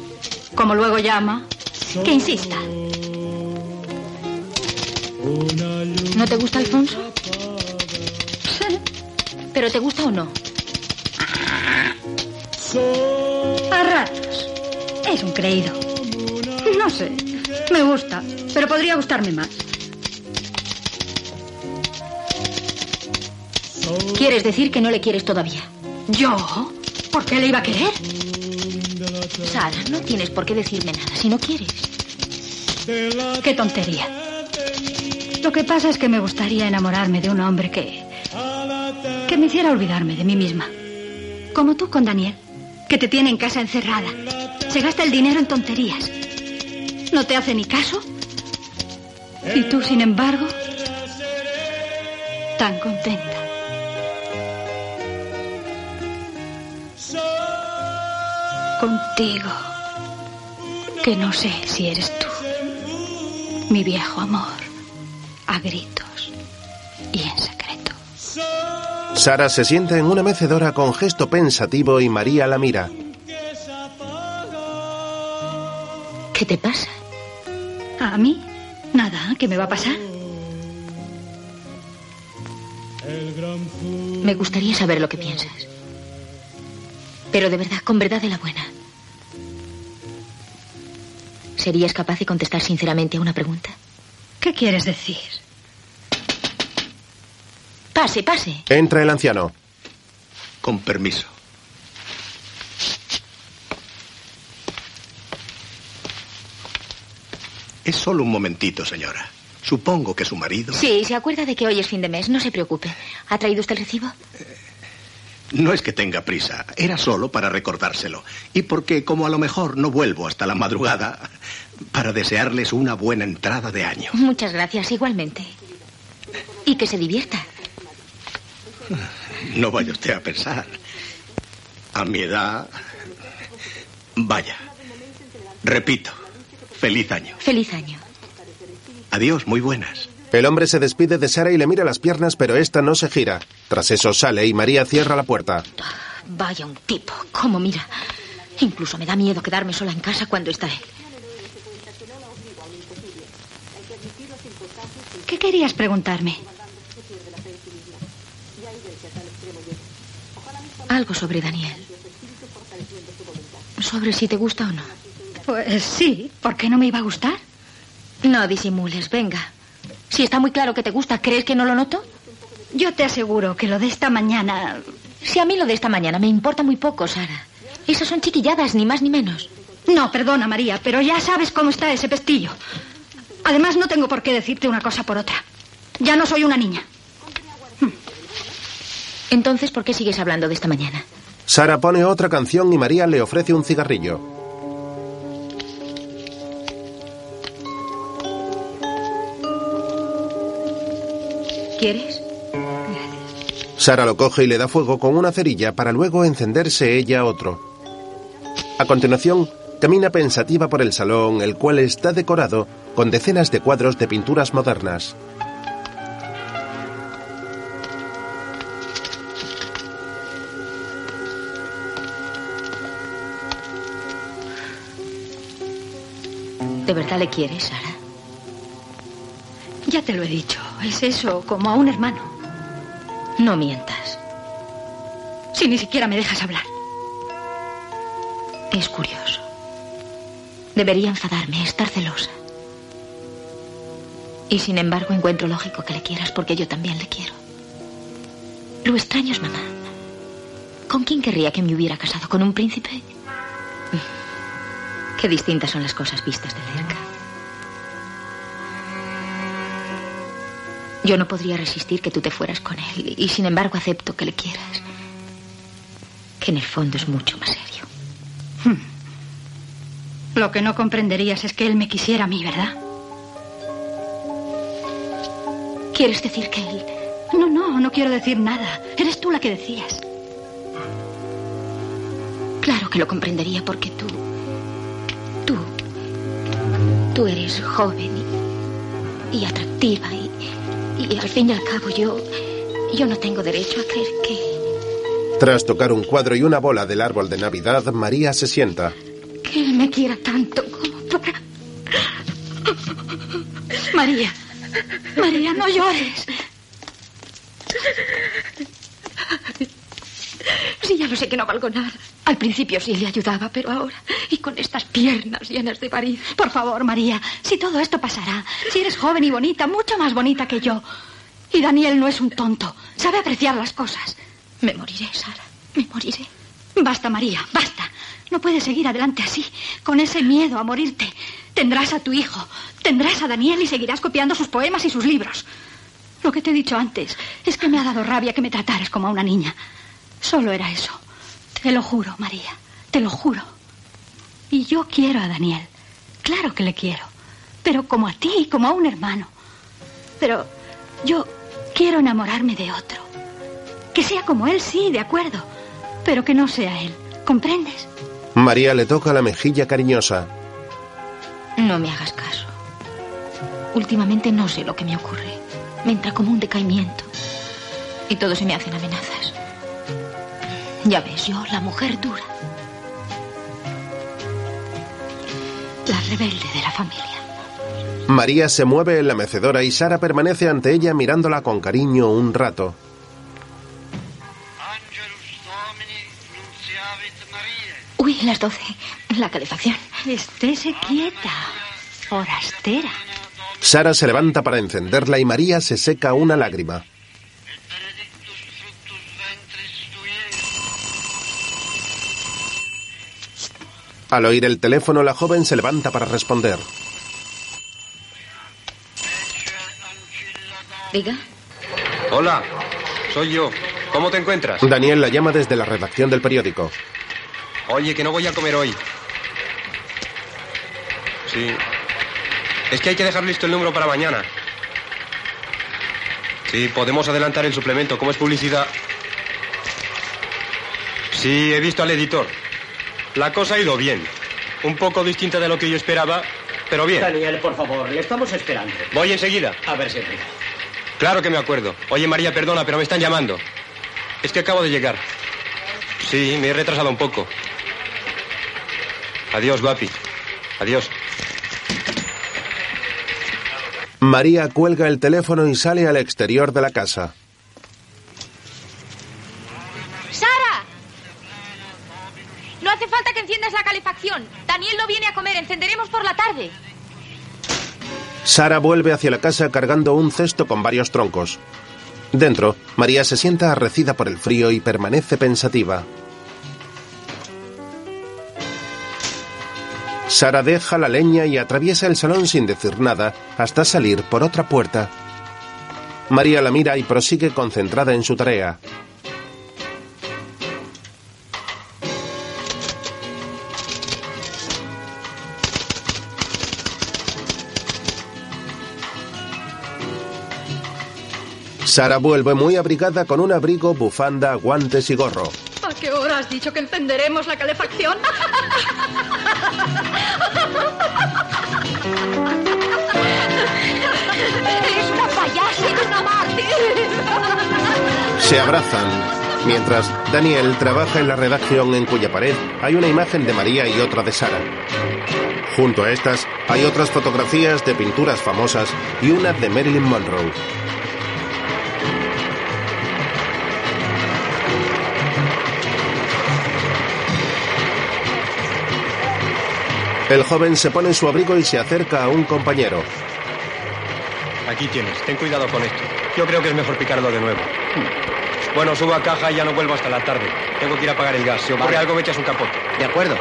Como luego llama, que insista. ¿No te gusta Alfonso? ¿Pero te gusta o no? A ratos. Es un creído. No sé. Me gusta, pero podría gustarme más. ¿Quieres decir que no le quieres todavía? ¿Yo? ¿Por qué le iba a querer? Sara, no tienes por qué decirme nada si no quieres. Qué tontería. Lo que pasa es que me gustaría enamorarme de un hombre que... que me hiciera olvidarme de mí misma. Como tú con Daniel, que te tiene en casa encerrada. Se gasta el dinero en tonterías. No te hace ni caso. Y tú, sin embargo, tan contenta. Contigo, que no sé si eres tú, mi viejo amor, a gritos y en secreto. Sara se sienta en una mecedora con gesto pensativo y María la mira. ¿Qué te pasa? ¿A mí? Nada, ¿qué me va a pasar? Me gustaría saber lo que piensas. Pero de verdad, con verdad de la buena. ¿Serías capaz de contestar sinceramente a una pregunta? ¿Qué quieres decir? Pase, pase. Entra el anciano. Con permiso. Es solo un momentito, señora. Supongo que su marido... Sí, se acuerda de que hoy es fin de mes. No se preocupe. ¿Ha traído usted el recibo? No es que tenga prisa, era solo para recordárselo. Y porque, como a lo mejor no vuelvo hasta la madrugada, para desearles una buena entrada de año. Muchas gracias, igualmente. Y que se divierta. No vaya usted a pensar. A mi edad... Vaya. Repito, feliz año. Feliz año. Adiós, muy buenas. El hombre se despide de Sara y le mira las piernas, pero esta no se gira. Tras eso sale y María cierra la puerta. Vaya un tipo, cómo mira. Incluso me da miedo quedarme sola en casa cuando está él. ¿Qué querías preguntarme? Algo sobre Daniel. Sobre si te gusta o no. Pues sí, ¿por qué no me iba a gustar? No disimules, venga. Si está muy claro que te gusta, ¿crees que no lo noto? Yo te aseguro que lo de esta mañana... Si a mí lo de esta mañana me importa muy poco, Sara. Esas son chiquilladas, ni más ni menos. No, perdona, María, pero ya sabes cómo está ese pestillo. Además, no tengo por qué decirte una cosa por otra. Ya no soy una niña. Entonces, ¿por qué sigues hablando de esta mañana? Sara pone otra canción y María le ofrece un cigarrillo. ¿Quieres? Sara lo coge y le da fuego con una cerilla para luego encenderse ella otro. A continuación, camina pensativa por el salón, el cual está decorado con decenas de cuadros de pinturas modernas. ¿De verdad le quieres, Sara? Ya te lo he dicho. Es eso, como a un hermano. No mientas. Si ni siquiera me dejas hablar. Es curioso. Debería enfadarme, estar celosa. Y sin embargo encuentro lógico que le quieras porque yo también le quiero. Lo extraño es mamá. ¿Con quién querría que me hubiera casado? ¿Con un príncipe? Qué distintas son las cosas vistas de cerca. Yo no podría resistir que tú te fueras con él y sin embargo acepto que le quieras. Que en el fondo es mucho más serio. Hmm. Lo que no comprenderías es que él me quisiera a mí, ¿verdad? ¿Quieres decir que él... No, no, no quiero decir nada. Eres tú la que decías. Claro que lo comprendería porque tú... Tú... Tú eres joven y, y atractiva y, y al fin y al cabo yo... Yo no tengo derecho a creer que... Tras tocar un cuadro y una bola del árbol de Navidad, María se sienta. Que él me quiera tanto como para... María. María, no llores. Sí, ya lo sé que no valgo nada. Al principio sí le ayudaba, pero ahora... Y con estas piernas llenas de variz. Por favor, María, si todo esto pasará, si eres joven y bonita, mucho más bonita que yo. Y Daniel no es un tonto, sabe apreciar las cosas. Me moriré, Sara, me moriré. Basta, María, basta. No puedes seguir adelante así, con ese miedo a morirte. Tendrás a tu hijo, tendrás a Daniel y seguirás copiando sus poemas y sus libros. Lo que te he dicho antes es que me ha dado rabia que me trataras como a una niña. Solo era eso. Te lo juro, María, te lo juro. Y yo quiero a Daniel. Claro que le quiero. Pero como a ti, como a un hermano. Pero yo quiero enamorarme de otro. Que sea como él, sí, de acuerdo. Pero que no sea él. ¿Comprendes? María le toca la mejilla cariñosa. No me hagas caso. Últimamente no sé lo que me ocurre. Me entra como un decaimiento. Y todo se me hacen amenazas. Ya ves, yo, la mujer dura. La rebelde de la familia. María se mueve en la mecedora y Sara permanece ante ella mirándola con cariño un rato. Uy, las doce. La calefacción. Estése quieta. Forastera. Sara se levanta para encenderla y María se seca una lágrima. Al oír el teléfono, la joven se levanta para responder. Diga. Hola, soy yo. ¿Cómo te encuentras? Daniel la llama desde la redacción del periódico. Oye, que no voy a comer hoy. Sí. Es que hay que dejar listo el número para mañana. Sí, podemos adelantar el suplemento. ¿Cómo es publicidad? Sí, he visto al editor. La cosa ha ido bien. Un poco distinta de lo que yo esperaba, pero bien. Daniel, por favor, le estamos esperando. Voy enseguida. A ver si es Claro que me acuerdo. Oye, María, perdona, pero me están llamando. Es que acabo de llegar. Sí, me he retrasado un poco. Adiós, guapi. Adiós. María cuelga el teléfono y sale al exterior de la casa. ¡Sara! No hace falta que enciendas la calefacción. Daniel no viene a comer. Encenderemos por la tarde. Sara vuelve hacia la casa cargando un cesto con varios troncos. Dentro, María se sienta arrecida por el frío y permanece pensativa. Sara deja la leña y atraviesa el salón sin decir nada hasta salir por otra puerta. María la mira y prosigue concentrada en su tarea. Sara vuelve muy abrigada con un abrigo, bufanda, guantes y gorro. ¿A qué hora has dicho que encenderemos la calefacción? ¡Eres una payasa y una mártir! Se abrazan, mientras Daniel trabaja en la redacción en cuya pared hay una imagen de María y otra de Sara. Junto a estas hay otras fotografías de pinturas famosas y una de Marilyn Monroe. El joven se pone su abrigo y se acerca a un compañero. Aquí tienes, ten cuidado con esto. Yo creo que es mejor picarlo de nuevo. Bueno, subo a caja y ya no vuelvo hasta la tarde. Tengo que ir a pagar el gas. Si ocurre Vale. algo, me echas un capote. De acuerdo.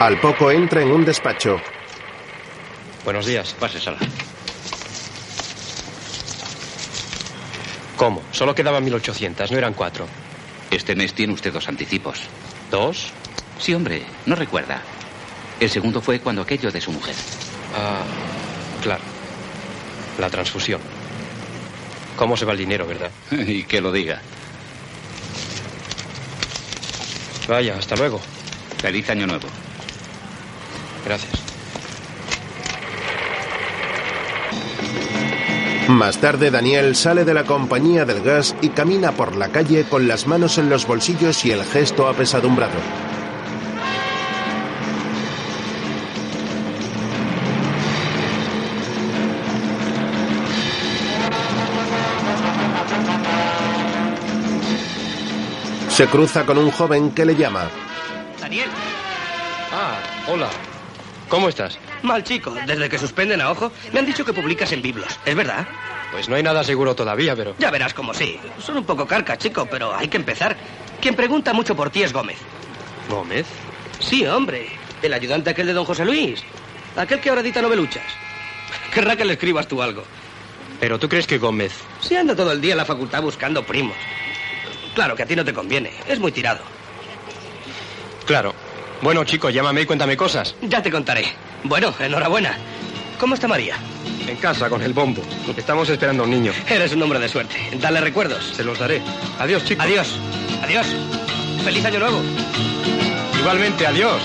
Al poco entra en un despacho. Buenos días. Pase, sala. ¿Cómo? Solo quedaban 1800, no eran cuatro. Este mes tiene usted dos anticipos. ¿Dos? Sí, hombre, no recuerda. El segundo fue cuando aquello de su mujer. Ah, claro. La transfusión. ¿Cómo se va el dinero, verdad? [LAUGHS] y que lo diga. Vaya, hasta luego. Feliz año nuevo. Gracias. Más tarde, Daniel sale de la compañía del gas y camina por la calle con las manos en los bolsillos y el gesto apesadumbrado. Se cruza con un joven que le llama. Daniel, Ah, hola. ¿Cómo estás? Mal chico. Desde que suspenden a Ojo, me han dicho que publicas en Biblos. ¿Es verdad? Pues no hay nada seguro todavía, pero... Ya verás como sí. Son un poco carca, chico, pero hay que empezar. Quien pregunta mucho por ti es Gómez. ¿Gómez? Sí, hombre. El ayudante aquel de don José Luis. Aquel que ahora edita noveluchas. Querrá que le escribas tú algo. ¿Pero tú crees que Gómez... Si anda todo el día en la facultad buscando primos. Claro que a ti no te conviene. Es muy tirado. Claro. Bueno, chico, llámame y cuéntame cosas. Ya te contaré. Bueno, enhorabuena. ¿Cómo está María? En casa, con el bombo. Estamos esperando a un niño. Eres un hombre de suerte. Dale recuerdos. Se los daré. Adiós, chico. Adiós. Adiós. Feliz año nuevo. Igualmente, adiós.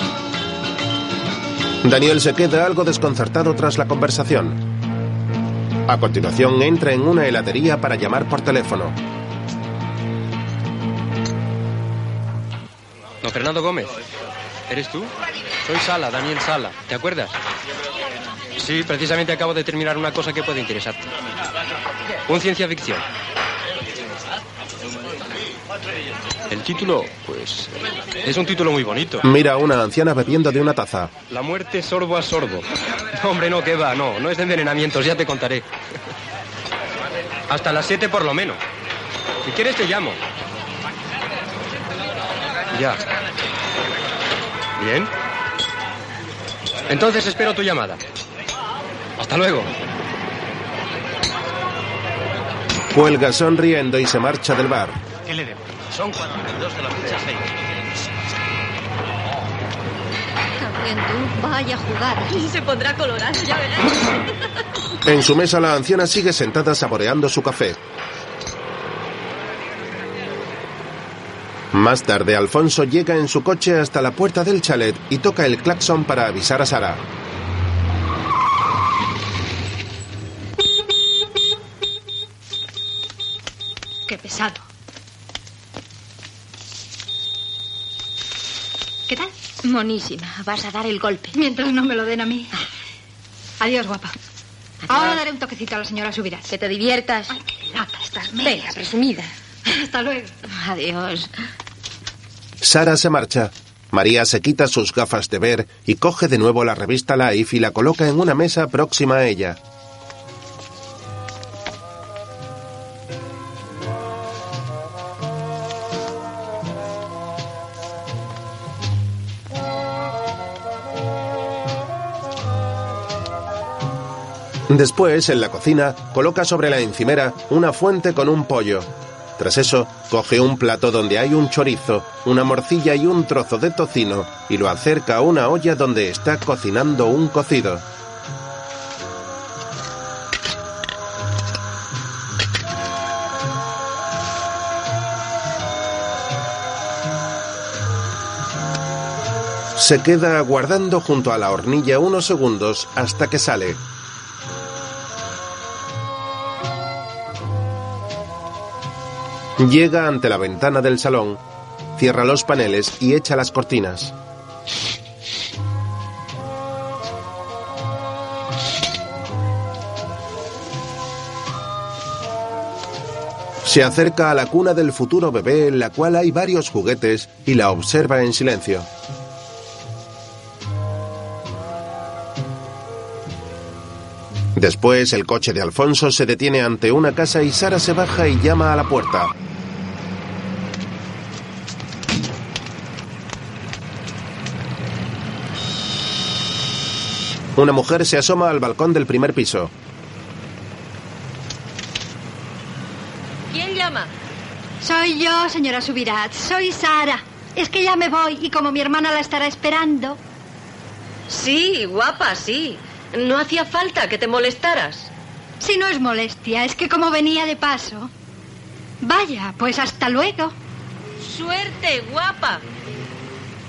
Daniel se queda algo desconcertado tras la conversación. A continuación entra en una heladería para llamar por teléfono. Don Fernando Gómez. ¿Eres tú? Soy Sala, Daniel Sala. ¿Te acuerdas? Sí, precisamente acabo de terminar una cosa que puede interesarte. Un ciencia ficción. El título, pues, es un título muy bonito. Mira a una anciana bebiendo de una taza. La muerte sorbo a sorbo. No, hombre, no, que va, no, no es de envenenamientos, ya te contaré. Hasta las siete por lo menos. Si quieres te llamo. Ya. Bien. Entonces espero tu llamada. Hasta luego. Cuelga sonriendo y se marcha del bar. ¿Qué le debo? Son 42 de la fecha 6. También tú, vaya a jugar. [LAUGHS] Se pondrá colorado, ya verás. En su mesa la anciana sigue sentada saboreando su café. Más tarde, Alfonso llega en su coche hasta la puerta del chalet y toca el claxon para avisar a Sara. Qué pesado. ¿Qué tal? Monísima, vas a dar el golpe. Mientras no me lo den a mí. Adiós, guapa. Adiós. Ahora daré un toquecito a la señora Subirás. Que te diviertas. Ay, qué lata estás. Venga, presumida. [LAUGHS] Hasta luego. Adiós. Sara se marcha. María se quita sus gafas de ver y coge de nuevo la revista Life y la coloca en una mesa próxima a ella. Después, en la cocina, coloca sobre la encimera una fuente con un pollo. Tras eso, coge un plato donde hay un chorizo, una morcilla y un trozo de tocino y lo acerca a una olla donde está cocinando un cocido. Se queda aguardando junto a la hornilla unos segundos hasta que sale. Llega ante la ventana del salón, cierra los paneles y echa las cortinas. Se acerca a la cuna del futuro bebé en la cual hay varios juguetes y la observa en silencio. Después el coche de Alfonso se detiene ante una casa y Sara se baja y llama a la puerta. Una mujer se asoma al balcón del primer piso. ¿Quién llama? Soy yo, señora Subirat. Soy Sara. Es que ya me voy y como mi hermana la estará esperando. Sí, guapa, sí. No hacía falta que te molestaras. Si no es molestia, es que como venía de paso. Vaya, pues hasta luego. Suerte, guapa.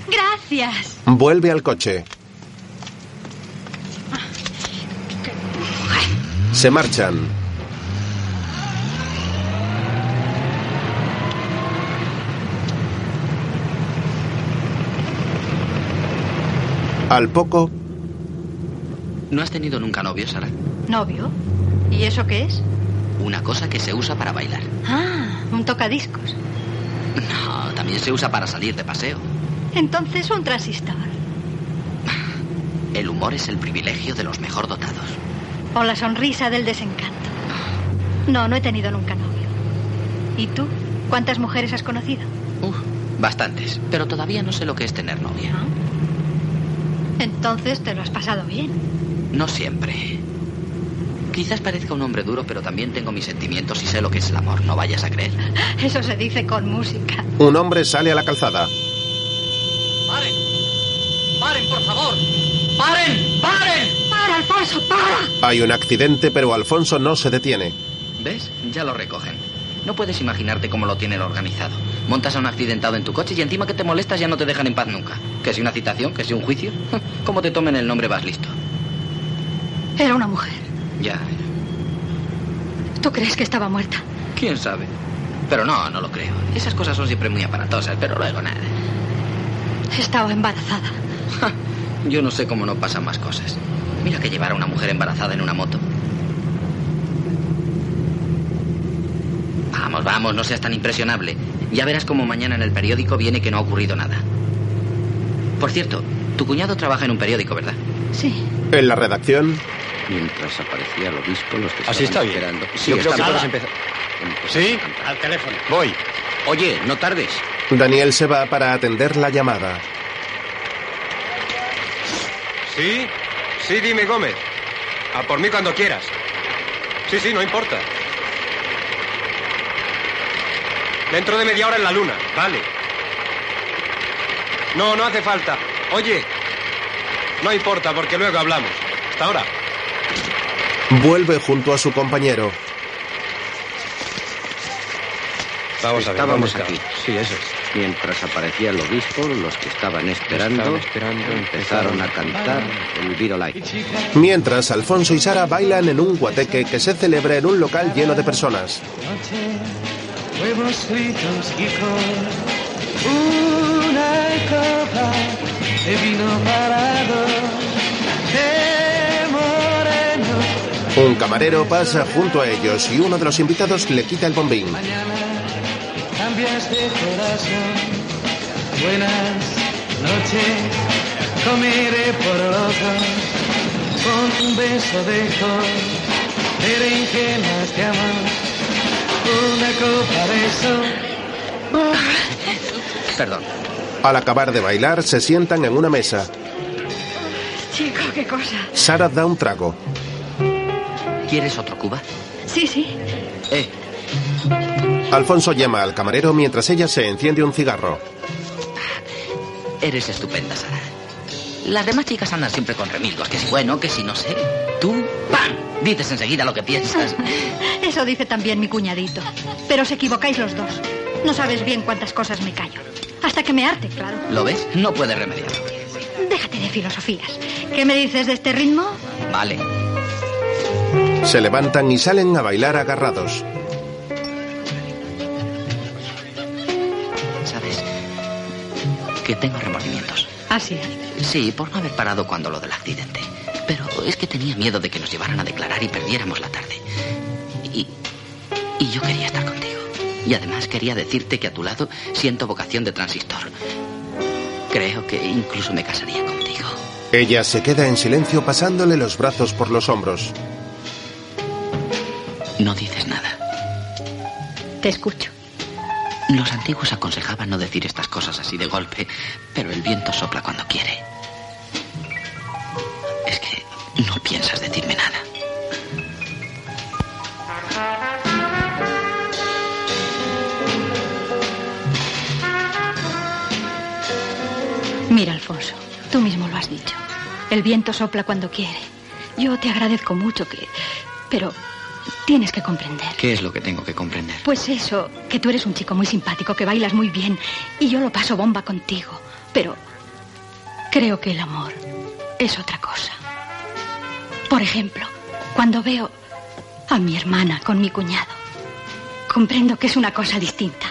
Gracias. Vuelve al coche. Se marchan. Al poco, ¿No has tenido nunca novio, Sara? ¿Novio? ¿Y eso qué es? Una cosa que se usa para bailar. Ah, un tocadiscos. No, también se usa para salir de paseo. Entonces un transistor. El humor es el privilegio de los mejor dotados. O la sonrisa del desencanto. No, no he tenido nunca novio. ¿Y tú? ¿Cuántas mujeres has conocido? Bastantes, pero todavía no sé lo que es tener novia. Entonces te lo has pasado bien. No siempre. Quizás parezca un hombre duro, pero también tengo mis sentimientos y sé lo que es el amor. No vayas a creer. [LAUGHS] Eso se dice con música. un hombre sale a la calzada. ¡Paren! ¡Paren, por favor! ¡Paren! ¡Paren! ¡Para, Alfonso, para! Hay un accidente, pero Alfonso no se detiene. ¿Ves? Ya lo recogen. No puedes imaginarte cómo lo tienen organizado. Montas a un accidentado en tu coche y encima que te molestas ya no te dejan en paz nunca. Que si una citación, que si un juicio. [LAUGHS] Como te tomen el nombre vas listo. Era una mujer. Ya, ¿Tú crees que estaba muerta? quién sabe. Pero no, no lo creo. Esas cosas son siempre muy aparatosas, pero luego nada. Estaba embarazada. Yo no sé cómo no pasan más cosas. Mira que llevar a una mujer embarazada en una moto. Vamos, vamos, no seas tan impresionable. Ya verás como mañana en el periódico viene que no ha ocurrido nada. Por cierto, tu cuñado trabaja en un periódico, ¿verdad? Sí. En la redacción, Mientras aparecía el obispo, los que Así estaban está bien. esperando. Yo creo que está puedes bien. empezar. ¿Sí? Al teléfono. Voy. Oye, no tardes. Daniel se va para atender la llamada. ¿Sí? Sí, dime, Gómez. A por mí cuando quieras. Sí, sí, no importa. Dentro de media hora en la luna, vale. No, no hace falta. Oye, no importa porque luego hablamos. Hasta ahora. Vuelve junto a su compañero. Vamos a ver, Estábamos ¿dónde aquí. Sí, eso es. Mientras aparecía el obispo, los que estaban esperando, Estaban esperando, empezaron a cantar el Viro Light. Mientras, Alfonso y Sara bailan en un guateque que se celebra en un local lleno de personas. Huevos fritos y con una copa de vino parado. Un camarero pasa junto a ellos y uno de los invitados le quita el bombín. Cambias de corazón. Buenas noches, comeré por los dos con un beso de col, berenjenas de amor, una copa de sol. Perdón. Al acabar de bailar, se sientan en una mesa. Chico, qué cosa. Sara da un trago. ¿Quieres otro Cuba? Sí, sí. Eh, Alfonso llama al camarero mientras ella se enciende un cigarro. eres estupenda, Sara. Las demás chicas andan siempre con remilgos, que si bueno, que si no sé. Tú, ¡pam! Dices enseguida lo que piensas. [LAUGHS] Eso dice también mi cuñadito. Pero os equivocáis los dos. No sabes bien cuántas cosas me callo. Hasta que me arte, claro. ¿Lo ves? No puedes remediarlo. Déjate de filosofías. ¿Qué me dices de este ritmo? Vale. Se levantan y salen a bailar agarrados. ¿Sabes? Que tengo remordimientos. Así Sí, por no haber parado cuando lo del accidente. Pero es que tenía miedo de que nos llevaran a declarar y perdiéramos la tarde. Y, y yo quería estar contigo. Y además quería decirte que a tu lado siento vocación de transistor. Creo que incluso me casaría contigo. Ella se queda en silencio pasándole los brazos por los hombros. No dices nada. Te escucho. Los antiguos aconsejaban no decir estas cosas así de golpe, pero el viento sopla cuando quiere. Es que no piensas decirme nada. Mira, Alfonso, tú mismo lo has dicho. El viento sopla cuando quiere. Yo te agradezco mucho que... Pero tienes que comprender. ¿Qué es lo que tengo que comprender? Pues eso, que tú eres un chico muy simpático, que bailas muy bien y yo lo paso bomba contigo. Pero creo que el amor es otra cosa. Por ejemplo, cuando veo a mi hermana con mi cuñado, comprendo que es una cosa distinta.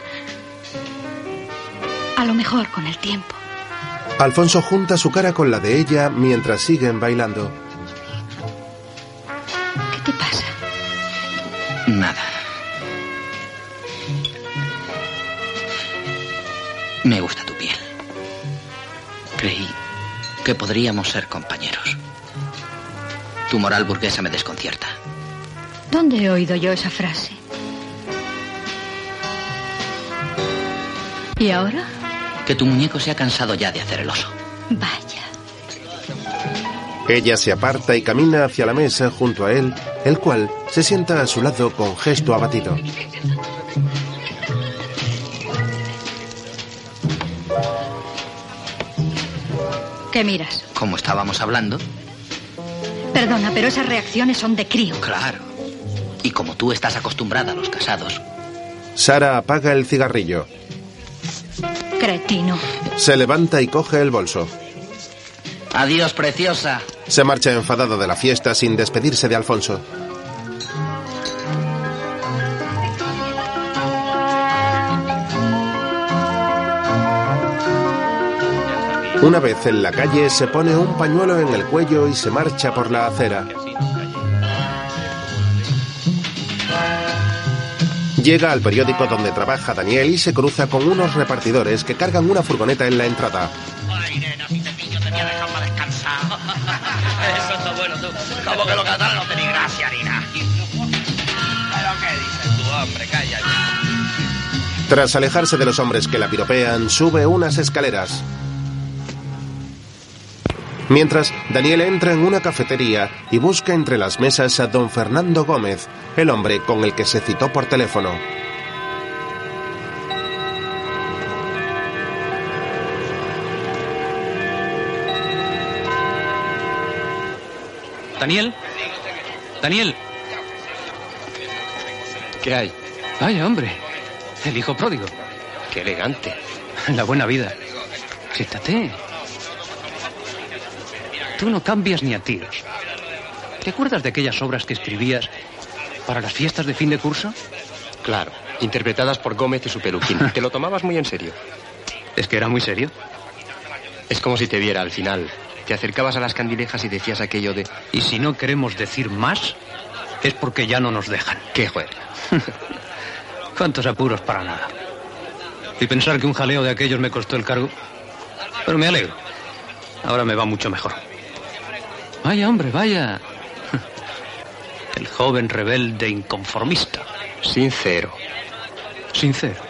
A lo mejor con el tiempo. Alfonso junta su cara con la de ella mientras siguen bailando. Nada. Me gusta tu piel. Creí que podríamos ser compañeros. Tu moral burguesa me desconcierta. ¿Dónde he oído yo esa frase? ¿Y ahora? Que tu muñeco se ha cansado ya de hacer el oso. Vaya. Ella se aparta y camina hacia la mesa junto a él, el cual se sienta a su lado con gesto abatido. ¿Qué miras? Como estábamos hablando, Perdona, pero esas reacciones son de crío. claro. Y como tú estás acostumbrada a los casados, Sara apaga el cigarrillo. Cretino. Se levanta y coge el bolso. Adiós, preciosa. Se marcha enfadado de la fiesta sin despedirse de Alfonso. Una vez en la calle se pone un pañuelo en el cuello y se marcha por la acera. Llega al periódico donde trabaja Daniel y se cruza con unos repartidores que cargan una furgoneta en la entrada. Tras alejarse de los hombres que la piropean, sube unas escaleras. Mientras, Daniel entra en una cafetería y busca entre las mesas a don Fernando Gómez, el hombre con el que se citó por teléfono. Daniel. Daniel. ¿Qué hay? Vaya, hombre. El hijo pródigo. Qué elegante. [LAUGHS] La buena vida. Siéntate. Tú no cambias ni a tiros. ¿Te acuerdas de aquellas obras que escribías para las fiestas de fin de curso? Claro, interpretadas por Gómez y su peluquín. [LAUGHS] ¿Te lo tomabas muy en serio? Es que era muy serio. Es como si te viera al final. Te acercabas a las candilejas y decías aquello de... Y si no queremos decir más, es porque ya no nos dejan. ¡Qué juega! [LAUGHS] ¿Cuántos apuros para nada? Y pensar que un jaleo de aquellos me costó el cargo. Pero me alegro. Ahora me va mucho mejor. Vaya, hombre, vaya. [LAUGHS] El joven rebelde inconformista. Sincero. Sincero.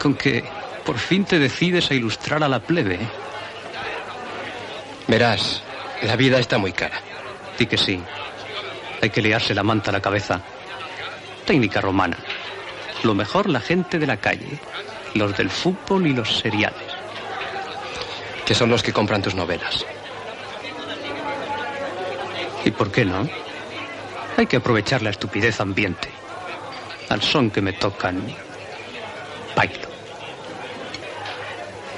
Con que por fin te decides a ilustrar a la plebe. ¿eh? Verás, la vida está muy cara. Di que sí. Hay que liarse la manta a la cabeza. Técnica romana. Lo mejor la gente de la calle. Los del fútbol y los seriales. Que son los que compran tus novelas. ¿Y por qué no? Hay que aprovechar la estupidez ambiente. Al son que me tocan, bailo.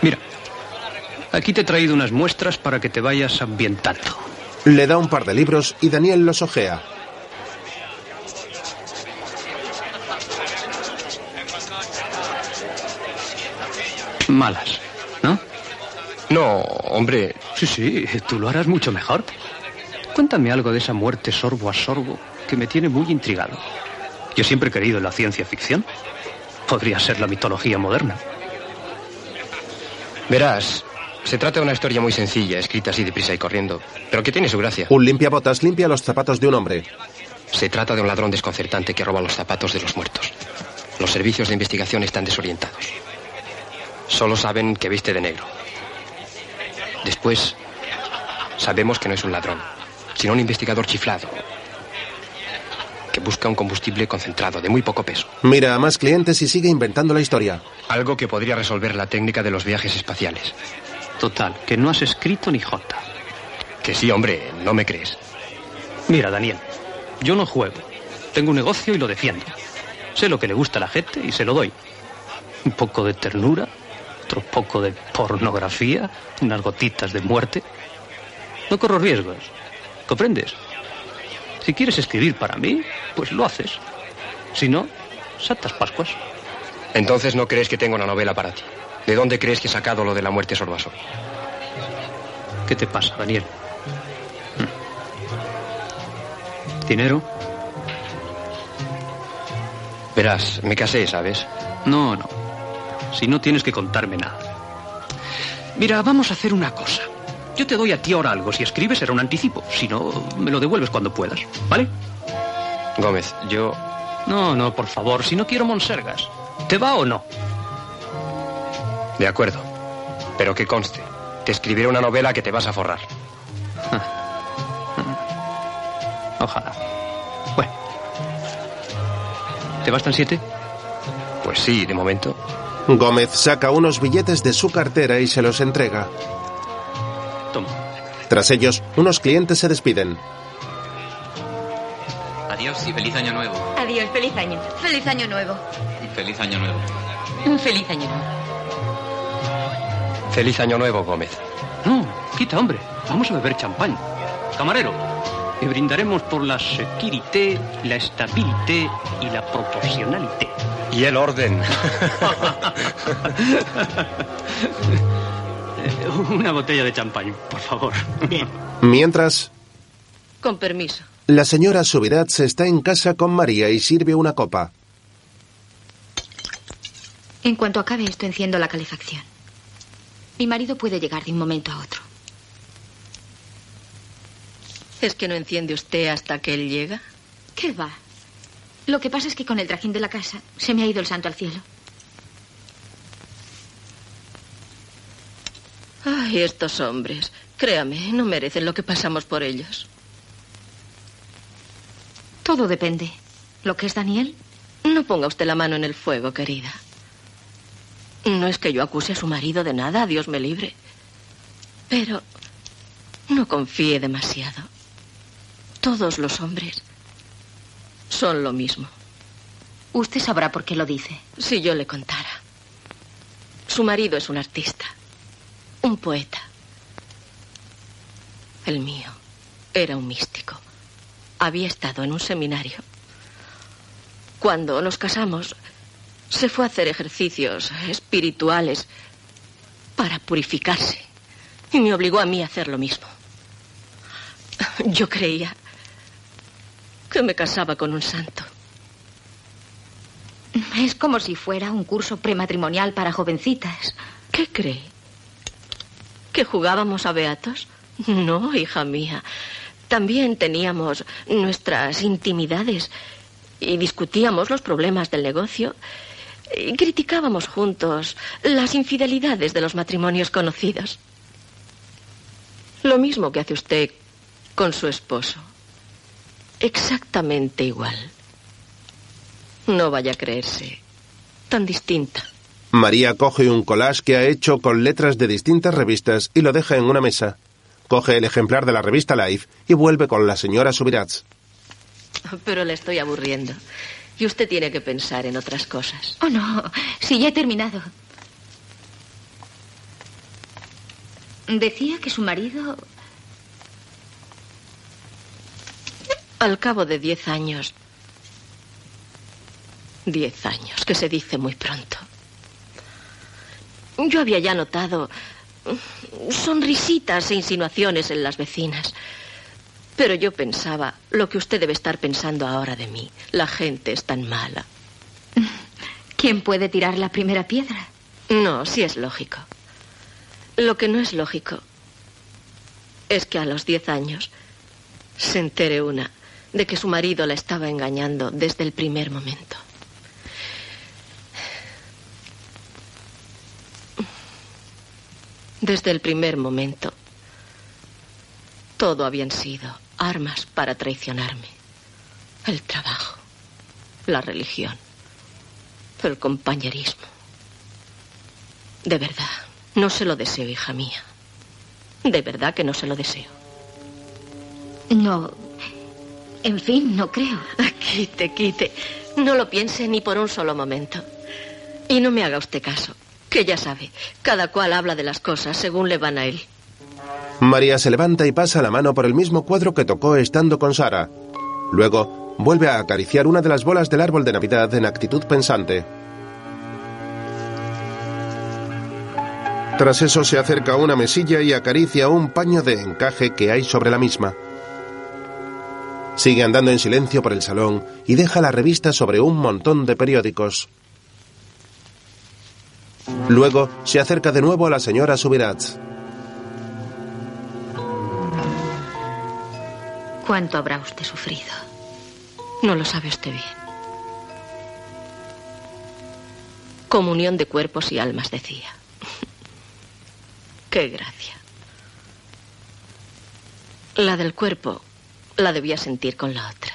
Mira, aquí te he traído unas muestras para que te vayas ambientando. Le da un par de libros y Daniel los ojea. Malas, ¿no? No, hombre. Sí, sí, tú lo harás mucho mejor. Cuéntame algo de esa muerte sorbo a sorbo que me tiene muy intrigado. Yo siempre he querido en la ciencia ficción. Podría ser la mitología moderna. Verás, se trata de una historia muy sencilla, escrita así deprisa y corriendo, pero que tiene su gracia. Un limpiabotas limpia los zapatos de un hombre. Se trata de un ladrón desconcertante que roba los zapatos de los muertos. Los servicios de investigación están desorientados. Solo saben que viste de negro. Después, sabemos que no es un ladrón, sino un investigador chiflado que busca un combustible concentrado de muy poco peso. Mira a más clientes y sigue inventando la historia. Algo que podría resolver la técnica de los viajes espaciales. Total, que no has escrito ni jota. Que sí, hombre, no me crees. Mira, Daniel, yo no juego. Tengo un negocio y lo defiendo. Sé lo que le gusta a la gente y se lo doy. Un poco de ternura, otro poco de pornografía, unas gotitas de muerte. No corro riesgos. ¿Comprendes? Si quieres escribir para mí, pues lo haces. Si no, santas Pascuas. Entonces no crees que tengo una novela para ti. ¿De dónde crees que he sacado lo de la muerte sorbaso? ¿Qué te pasa, Daniel? ¿Dinero? Verás, me casé, ¿sabes? No, no. Si no tienes que contarme nada. Mira, vamos a hacer una cosa. Yo te doy a ti ahora algo. Si escribes será un anticipo. Si no, me lo devuelves cuando puedas. ¿Vale? Gómez, yo... No, no, por favor. Si no quiero monsergas. ¿Te va o no? De acuerdo. Pero que conste. Te escribiré una novela que te vas a forrar. [LAUGHS] Ojalá. Bueno. ¿Te bastan siete? Pues sí, de momento. Gómez saca unos billetes de su cartera y se los entrega. Toma. Tras ellos, unos clientes se despiden. Adiós y feliz año nuevo. Adiós, feliz año. Feliz año nuevo. Feliz año nuevo. Un feliz año nuevo. Feliz año nuevo, Gómez. No, quita, hombre. Vamos a beber champán. Camarero, y brindaremos por la sécurité, la estabilité y la proporcionalité. Y el orden. [LAUGHS] Una botella de champán, por favor. Bien. Mientras, Con permiso. la señora Subirats está en casa con María y sirve una copa. En cuanto acabe esto, enciendo la calefacción. Mi marido puede llegar de un momento a otro. ¿Es que no enciende usted hasta que él llega? ¿Qué va? Lo que pasa es que con el trajín de la casa se me ha ido el santo al cielo. Ay, estos hombres. Créame, no merecen lo que pasamos por ellos. Todo depende. ¿Lo que es Daniel? No ponga usted la mano en el fuego, querida. No es que yo acuse a su marido de nada, Dios me libre. Pero no confíe demasiado. Todos los hombres son lo mismo. Usted sabrá por qué lo dice. Si yo le contara. Su marido es un artista, un poeta. El mío era un místico. Había estado en un seminario. Cuando nos casamos, se fue a hacer ejercicios espirituales para purificarse. Y me obligó a mí a hacer lo mismo. Yo creía que me casaba con un santo. Es como si fuera un curso prematrimonial para jovencitas. ¿Qué cree? ¿Que jugábamos a beatos? No, hija mía. También teníamos nuestras intimidades y discutíamos los problemas del negocio criticábamos juntos las infidelidades de los matrimonios conocidos. Lo mismo que hace usted con su esposo. Exactamente igual. No vaya a creerse tan distinta. María coge un collage que ha hecho con letras de distintas revistas y lo deja en una mesa. Coge el ejemplar de la revista Life y vuelve con la señora Subirats. Pero le estoy aburriendo. Y usted tiene que pensar en otras cosas. Oh, no. Sí, ya he terminado. Decía que su marido... Al cabo de diez años. Diez años, que se dice muy pronto. Yo había ya notado sonrisitas e insinuaciones en las vecinas. Pero yo pensaba lo que usted debe estar pensando ahora de mí. La gente es tan mala. ¿Quién puede tirar la primera piedra? No, sí es lógico. Lo que no es lógico es que a los diez años se entere una de que su marido la estaba engañando desde el primer momento. Desde el primer momento, todo habían sido armas para traicionarme. El trabajo, la religión, el compañerismo. De verdad, no se lo deseo, hija mía. De verdad que no se lo deseo. No. En fin, no creo. Quite, quite. No lo piense ni por un solo momento. Y no me haga usted caso, que ya sabe, cada cual habla de las cosas según le van a él. María se levanta y pasa la mano por el mismo cuadro que tocó estando con Sara. Luego vuelve a acariciar una de las bolas del árbol de Navidad en actitud pensante. Tras eso se acerca a una mesilla y acaricia un paño de encaje que hay sobre la misma. Sigue andando en silencio por el salón y deja la revista sobre un montón de periódicos. Luego se acerca de nuevo a la señora Subirats. ¿Cuánto habrá usted sufrido? No lo sabe usted bien. Comunión de cuerpos y almas, decía. [LAUGHS] Qué gracia. La del cuerpo la debía sentir con la otra.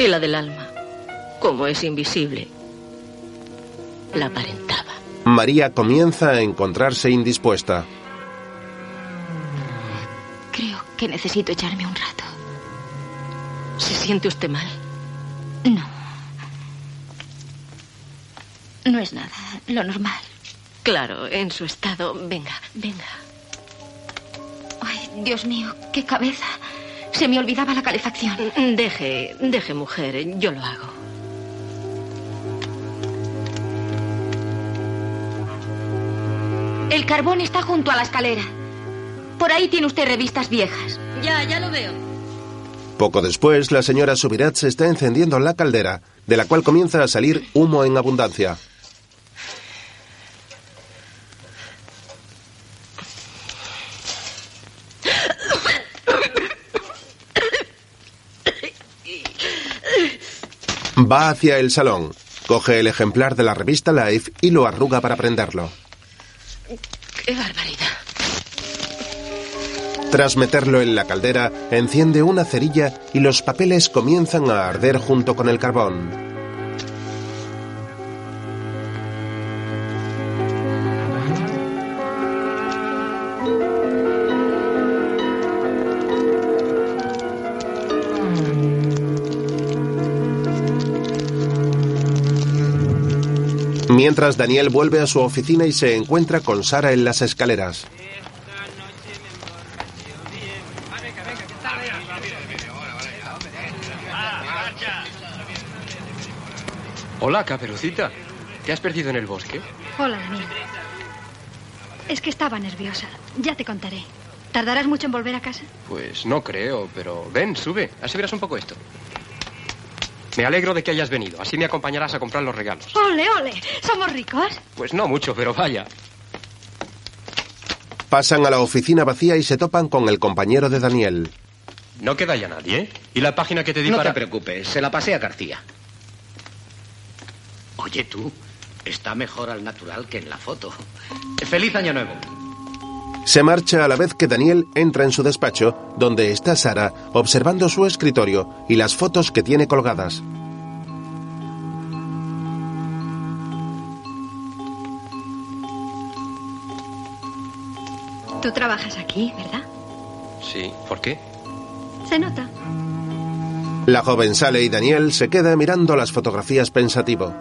Y la del alma, como es invisible, la aparentaba. María comienza a encontrarse indispuesta. Que necesito echarme un rato. ¿Se siente usted mal? No. No es nada, lo normal. Claro, en su estado. Venga, venga. Ay, Dios mío, qué cabeza. Se me olvidaba la calefacción. Deje, deje, mujer, yo lo hago. El carbón está junto a la escalera. Por ahí tiene usted revistas viejas. Ya, ya lo veo. Poco después, la señora Subirats está encendiendo la caldera, de la cual comienza a salir humo en abundancia. Va hacia el salón, coge el ejemplar de la revista Life y lo arruga para prenderlo. ¡Qué barbaridad! Tras meterlo en la caldera, enciende una cerilla y los papeles comienzan a arder junto con el carbón. Mientras Daniel vuelve a su oficina y se encuentra con Sara en las escaleras. Hola, caperucita. ¿Te has perdido en el bosque? Hola, Daniel. Es que estaba nerviosa. Ya te contaré. ¿Tardarás mucho en volver a casa? Pues no creo, pero ven, sube. Así verás un poco esto. Me alegro de que hayas venido. Así me acompañarás a comprar los regalos. ¡Ole, ole! ¿Somos ricos? Pues no mucho, pero vaya. Pasan a la oficina vacía y se topan con el compañero de Daniel. No queda ya nadie, ¿eh? ¿Y la página que te di No para...? te preocupes, se la pasé a García. Oye tú, está mejor al natural que en la foto. Feliz año nuevo. Se marcha a la vez que Daniel entra en su despacho, donde está Sara observando su escritorio y las fotos que tiene colgadas. Tú trabajas aquí, ¿verdad? Sí, ¿por qué? Se nota. La joven sale y Daniel se queda mirando las fotografías pensativo.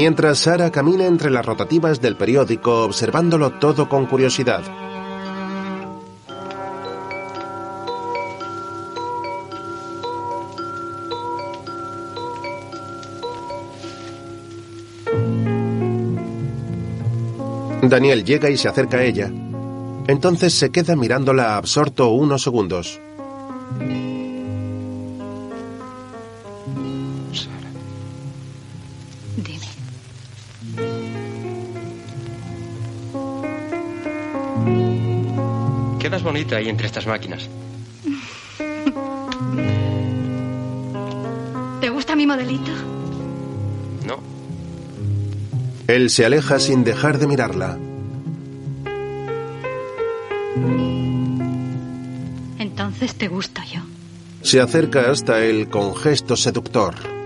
mientras Sara camina entre las rotativas del periódico observándolo todo con curiosidad. Daniel llega y se acerca a ella. Entonces se queda mirándola absorto unos segundos. Ahí entre estas máquinas. ¿Te gusta mi modelito? No. Él se aleja sin dejar de mirarla. Entonces te gusto yo. Se acerca hasta él con gesto seductor.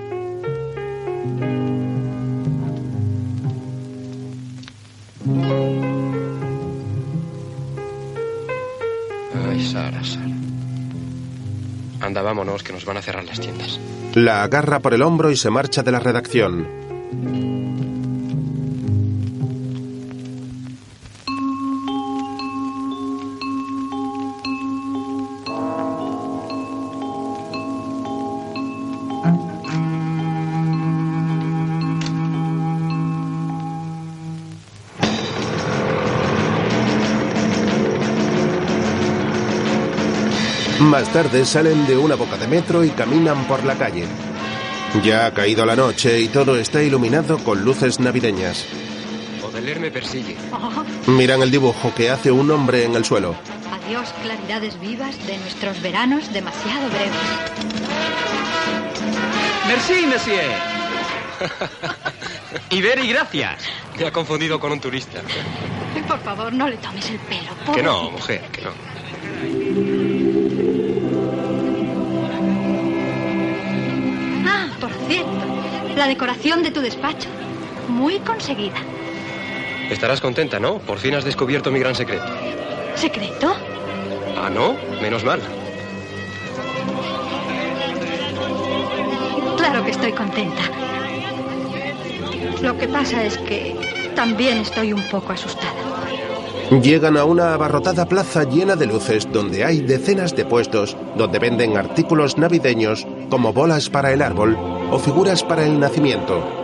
Van a cerrar las tiendas. La agarra por el hombro y se marcha de la redacción. Tarde salen de una boca de metro y caminan por la calle. Ya ha caído la noche y todo está iluminado con luces navideñas. Baudelaire me persigue. [LAUGHS] Miran el dibujo que hace un hombre en el suelo. Adiós, claridades vivas de nuestros veranos demasiado breves. Merci, monsieur. [LAUGHS] y ver y gracias. Te ha confundido con un turista. Por favor, no le tomes el pelo. Que no, mujer, la decoración de tu despacho. Muy conseguida. Estarás contenta, ¿no? Por fin has descubierto mi gran secreto. ¿Secreto? Ah, ¿no? Menos mal. Claro que estoy contenta. Lo que pasa es que también estoy un poco asustada. Llegan a una abarrotada plaza llena de luces donde hay decenas de puestos donde venden artículos navideños como bolas para el árbol o figuras para el nacimiento.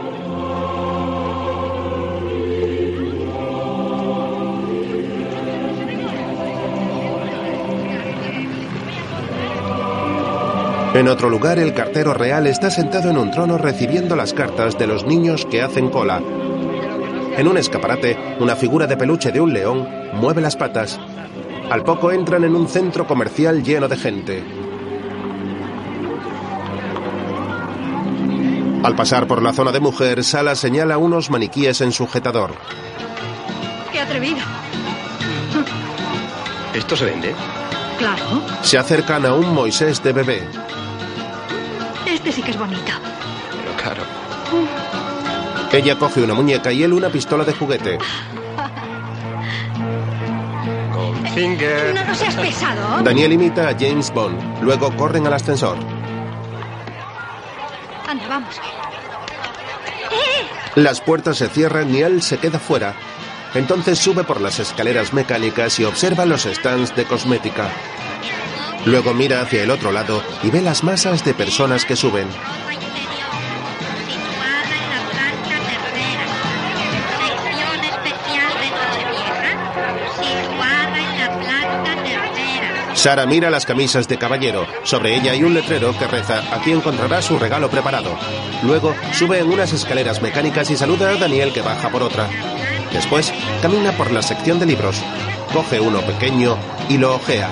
En otro lugar, el cartero real está sentado en un trono recibiendo las cartas de los niños que hacen cola. En un escaparate, una figura de peluche de un león mueve las patas. Al poco entran en un centro comercial lleno de gente. Al pasar por la zona de mujer, Sala señala unos maniquíes en sujetador. ¡Qué atrevido! ¿Esto se vende? Claro, Se acercan a un Moisés de bebé. este sí que es bonito. Pero claro. Ella coge una muñeca y él una pistola de juguete. Finger. No, no seas pesado. Daniel imita a James Bond. Luego corren al ascensor. Anda, vamos. Las puertas se cierran y él se queda fuera. Entonces sube por las escaleras mecánicas y observa los stands de cosmética. Luego mira hacia el otro lado y ve las masas de personas que suben. Sara mira las camisas de caballero. Sobre ella hay un letrero que reza Aquí encontrará su regalo preparado. Luego sube en unas escaleras mecánicas y saluda a Daniel que baja por otra. Después camina por la sección de libros. Coge uno pequeño y lo ojea.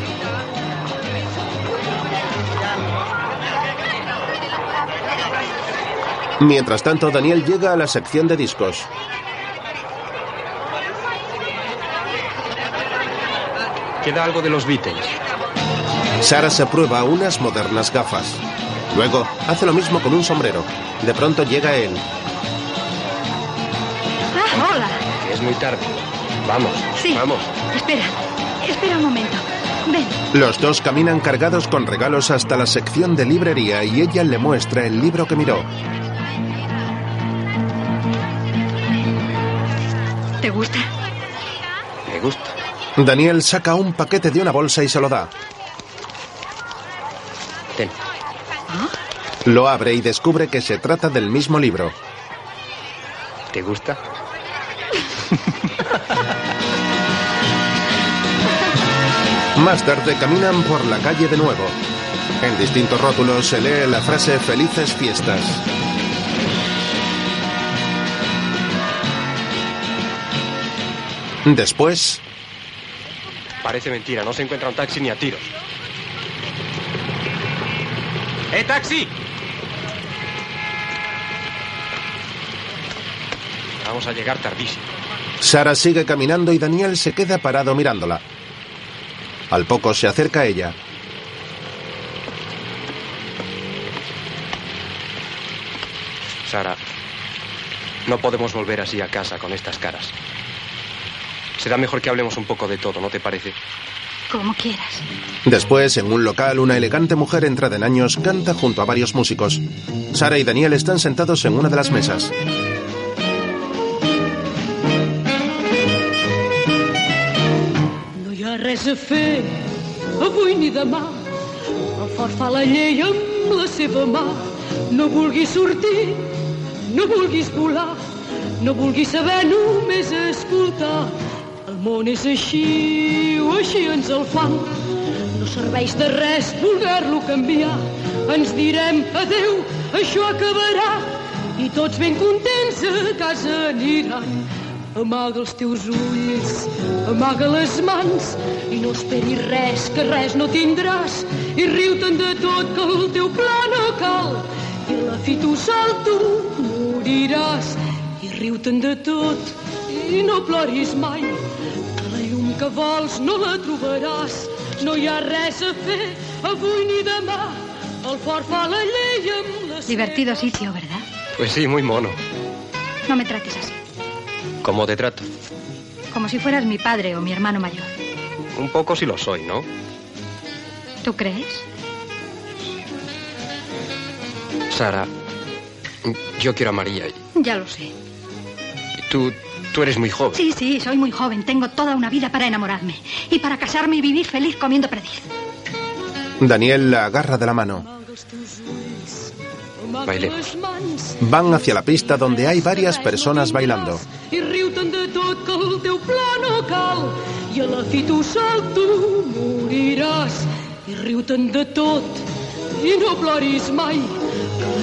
Mientras tanto, Daniel llega a la sección de discos. Queda algo de los Beatles. Sara se prueba unas modernas gafas. Luego hace lo mismo con un sombrero. De pronto llega él. Ah, hola. Es muy tarde. Vamos, Sí. vamos. Espera, espera un momento. Ven. Los dos caminan cargados con regalos hasta la sección de librería y ella le muestra el libro que miró. ¿Te gusta? Me gusta. Daniel saca un paquete de una bolsa y se lo da. Ten. Lo abre y descubre que se trata del mismo libro. ¿Te gusta? Más tarde caminan por la calle de nuevo. En distintos rótulos se lee la frase Felices fiestas. Después, Parece mentira, no se encuentra un taxi ni a tiros. ¡Eh, taxi! Vamos a llegar tardísimo. Sara sigue caminando y Daniel se queda parado mirándola. Al poco se acerca a ella. Sara, no podemos volver así a casa con estas caras. Será mejor que hablemos un poco de todo, ¿no te parece? Como quieras. Después, en un local, una elegante mujer entrada en años canta junto a varios músicos. Sara y Daniel están sentados en una de las mesas. No hi ha res a fer, avui ni demà. El fort fa la llei amb la seva mà. No vulguis sortir, no vulguis volar, no vulguis saber, només escoltar. Món és així, o així ens el fan. No serveix de res voler-lo canviar. Ens direm adeu, això acabarà. I tots ben contents a casa aniran. Amaga els teus ulls, amaga les mans i no esperis res, que res no tindràs. I riu-te'n de tot, que el teu pla no cal. I la fi tu sol tu moriràs. I riu-te'n de tot i no ploris mai. Que vols no la trobaràs. No hi ha res a fer avui ni demà. El fort fa la llei amb la Divertido sitio, ¿verdad? Pues sí, muy mono. No me trates así. ¿Cómo te trato? Como si fueras mi padre o mi hermano mayor. Un poco sí lo soy, ¿no? ¿Tú crees? Sara, yo quiero a María y Ya lo sé. tú, tú eres muy joven. Sí, sí, soy muy joven. Tengo toda una vida para enamorarme. Y para casarme y vivir feliz comiendo perdiz. Daniel la agarra de la mano. Bailemos. Van hacia la pista donde hay varias personas bailando.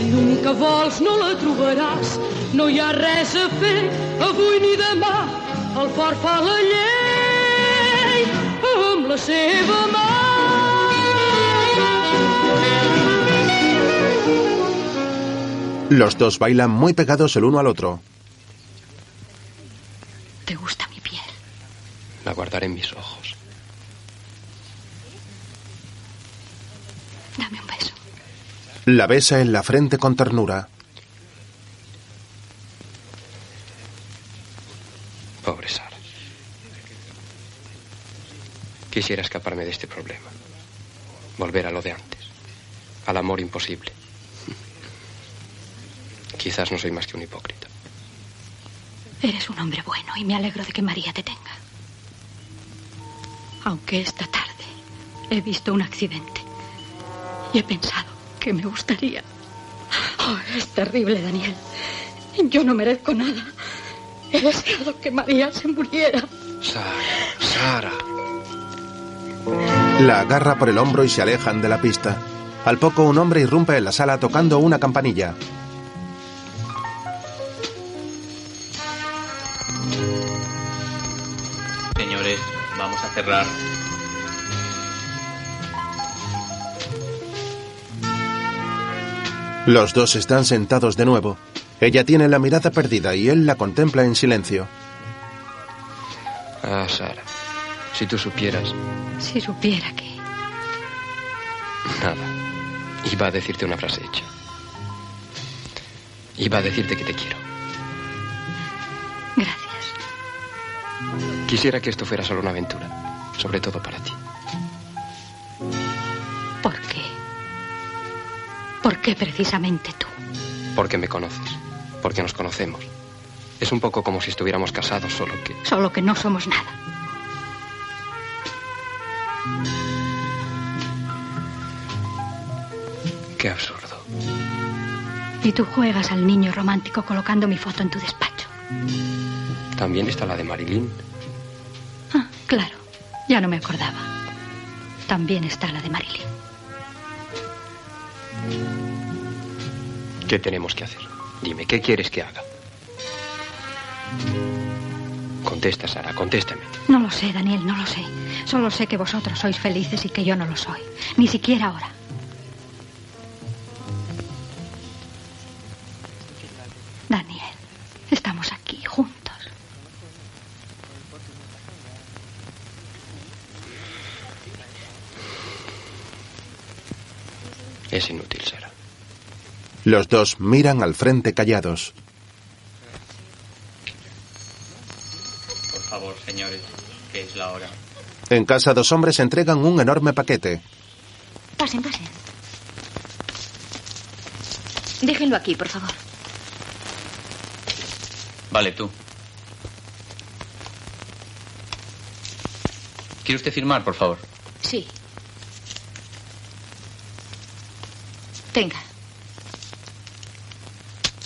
I tot que vols no la trobaràs no hi ha res a fer avui ni demà el fort fa la llei amb la seva mà Los dos bailan muy pegados el uno al otro. ¿Te gusta mi piel? La guardaré en mis ojos. Dame. La besa en la frente con ternura. Pobre Sara. Quisiera escaparme de este problema. Volver a lo de antes. Al amor imposible. Quizás no soy más que un hipócrita. Eres un hombre bueno y me alegro de que María te tenga. Aunque esta tarde he visto un accidente y he pensado que me gustaría. Oh, es terrible, Daniel. Yo no merezco nada. He deseado que María se muriera. Sara, Sara. La agarra por el hombro y se alejan de la pista. Al poco un hombre irrumpe en la sala tocando una campanilla. Señores, vamos a cerrar. Los dos están sentados de nuevo. Ella tiene la mirada perdida y él la contempla en silencio. Ah, Sara. Si tú supieras. Si supiera que... Nada. Iba a decirte una frase hecha. Iba a decirte que te quiero. Gracias. Quisiera que esto fuera solo una aventura. Sobre todo para ti. ¿Por qué precisamente tú? Porque me conoces. Porque nos conocemos. Es un poco como si estuviéramos casados, solo que... Solo que no somos nada. Qué absurdo. Y tú juegas al niño romántico colocando mi foto en tu despacho. También está la de Marilyn. Ah, claro. Ya no me acordaba. También está la de Marilyn. ¿Qué tenemos que hacer? Dime, ¿qué quieres que haga? Contesta, Sara, contéstame. No lo sé, Daniel, no lo sé. Solo sé que vosotros sois felices y que yo no lo soy. Ni siquiera ahora. Los dos miran al frente callados. Por favor, señores, que es la hora. En casa dos hombres entregan un enorme paquete. Pasen, pasen. Déjenlo aquí, por favor. Vale, tú. ¿Quiere usted firmar, por favor? Sí. Tenga,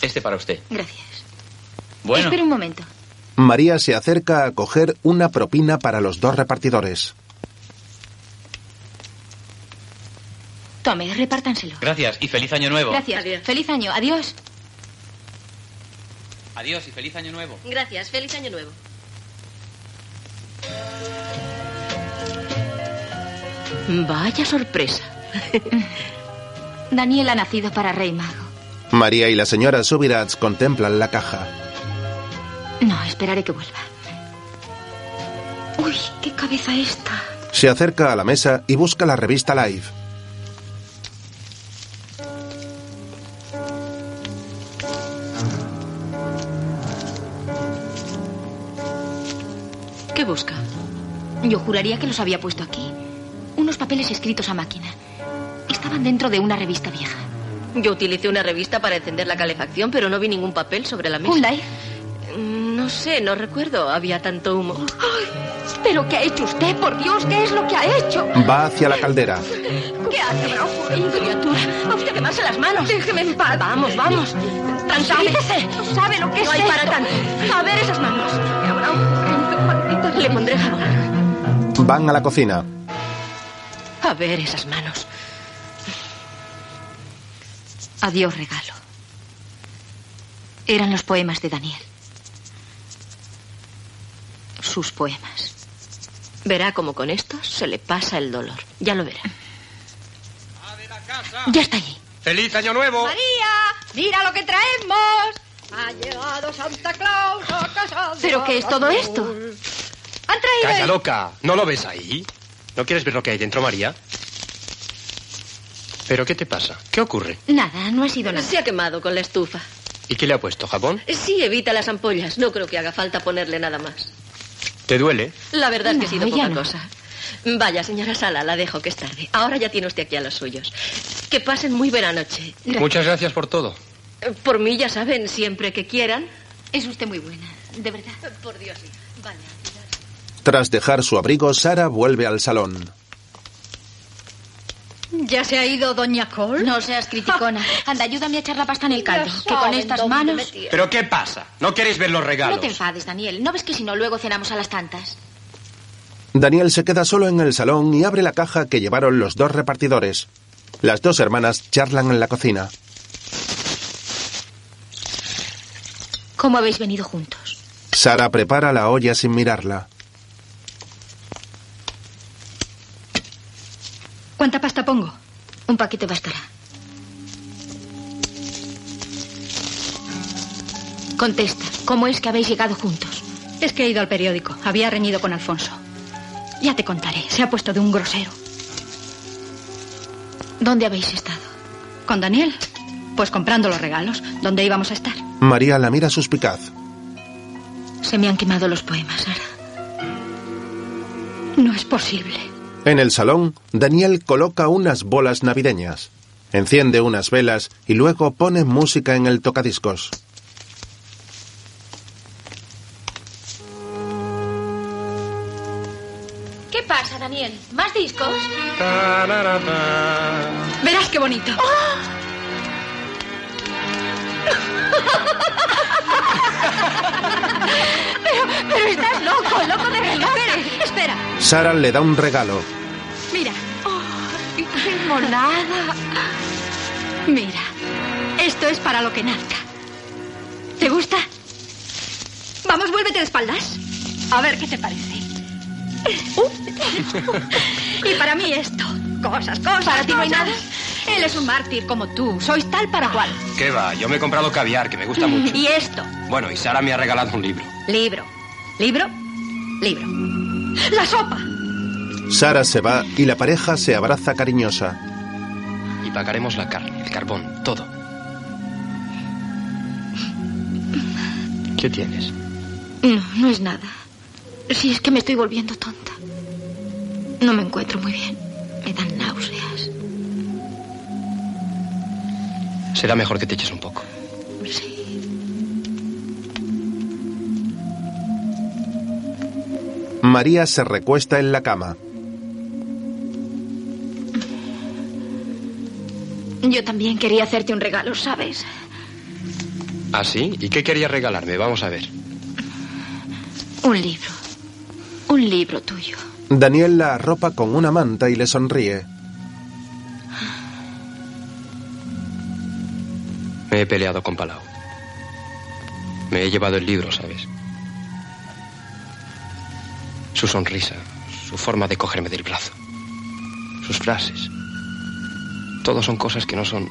Este para usted. gracias. Bueno, Espera un momento. María se acerca a coger una propina para los dos repartidores. Tome, repártanselo. gracias y feliz año nuevo. Gracias. Feliz año. Adiós. Adiós y feliz año nuevo. Gracias. Feliz año nuevo. Vaya sorpresa. [LAUGHS] Daniel ha nacido para rey mago. María y la señora Subirats contemplan la caja. No, esperaré que vuelva. Uy, qué cabeza esta. Se acerca a la mesa y busca la revista Live. ¿Qué busca? Yo juraría que los había puesto aquí. Unos papeles escritos a máquina. Estaban dentro de una revista vieja. Yo utilicé una revista para encender la calefacción, pero no vi ningún papel sobre la mesa. ¿Un live? Mm, No sé, no recuerdo. Había tanto humo. ¿Pero qué ha hecho usted? Por Dios, ¿qué es lo que ha hecho? Va hacia la caldera. ¿Qué hace, Bronford? Criatura, a usted quemarse las manos. Déjeme en paz. Vamos, vamos. Tranquilícese. No sabe lo que No es hay para tanto. A ver esas manos. Le pondré jabón. Van a la cocina. A ver esas manos. Adiós, regalo. Eran los poemas de Daniel. Sus poemas. Verá cómo con estos se le pasa el dolor. Ya lo verá. Ya está allí. ¡Feliz año nuevo! María, mira lo que traemos. Ha llegado Santa Claus a casa de ¿Pero qué es todo esto? Han traído ¡Calla, el- loca! ¿No lo ves ahí? ¿No quieres ver lo que hay dentro, María? ¿Pero qué te pasa? ¿Qué ocurre? Nada, no ha sido nada. Se ha quemado con la estufa. ¿Y qué le ha puesto? ¿Jabón? Sí, evita las ampollas. No creo que haga falta ponerle nada más. ¿Te duele? La verdad es que ha sido poca no. cosa. Vaya, señora Sala, la dejo que es tarde. Ahora ya tiene usted aquí a los suyos. Que pasen muy buena noche. Muchas gracias por todo. Eh, Por mí, ya saben, siempre que quieran. Es usted muy buena, de verdad. Por Dios, sí. Vale. Tras dejar su abrigo, Sara vuelve al salón. ¿Ya se ha ido Doña Cole? No seas criticona. [LAUGHS] Anda, ayúdame a echar la pasta en el caldo. Que con estas manos... ¿Pero qué pasa? ¿No queréis ver los regalos? No te enfades, Daniel. ¿No ves que si no luego cenamos a las tantas? Daniel se queda solo en el salón y abre la caja que llevaron los dos repartidores. Las dos hermanas charlan en la cocina. ¿Cómo habéis venido juntos? Sara prepara la olla sin mirarla. ¿Cuánta pasta pongo? Un paquete bastará. Contesta, ¿cómo es que habéis llegado juntos? Es que he ido al periódico. Había reñido con Alfonso. Ya te contaré. Se ha puesto de un grosero. ¿Dónde habéis estado? ¿Con Daniel? Pues comprando los regalos. ¿Dónde íbamos a estar? María la mira suspicaz. Se me han quemado los poemas, Sara. No es posible. En el salón, Daniel coloca unas bolas navideñas. Enciende unas velas y luego pone música en el tocadiscos. ¿Qué pasa, Daniel? ¿Más discos? Verás qué bonito. [LAUGHS] Pero, Sara le da un regalo. Mira, ¡Qué monada! mira. Esto es para lo que nazca. ¿Te gusta? Vamos, vuélvete de espaldas. A ver qué te parece. Y para mí esto. Cosas, cosas. ¿Para ti no hay nada? Él es un mártir como tú. Sois tal para cual. ¿Qué va? Yo me he comprado caviar, que me gusta mucho. Y esto. Bueno, y Sara me ha regalado un libro. Libro. ¿Libro? Libro. La sopa. Sara se va y la pareja se abraza cariñosa. Y pagaremos la carne, el carbón, todo. ¿Qué tienes? No, no es nada. Si es que me estoy volviendo tonta. No me encuentro muy bien. Me dan náuseas. Será mejor que te eches un poco. María se recuesta en la cama. Yo también quería hacerte un regalo, ¿sabes? ¿Ah, sí? ¿Y qué querías regalarme? Vamos a ver. Un libro. Un libro tuyo. Daniel la arropa con una manta y le sonríe. Me he peleado con Palau. Me he llevado el libro, ¿sabes? Su sonrisa, su forma de cogerme del brazo, sus frases. Todo son cosas que no son...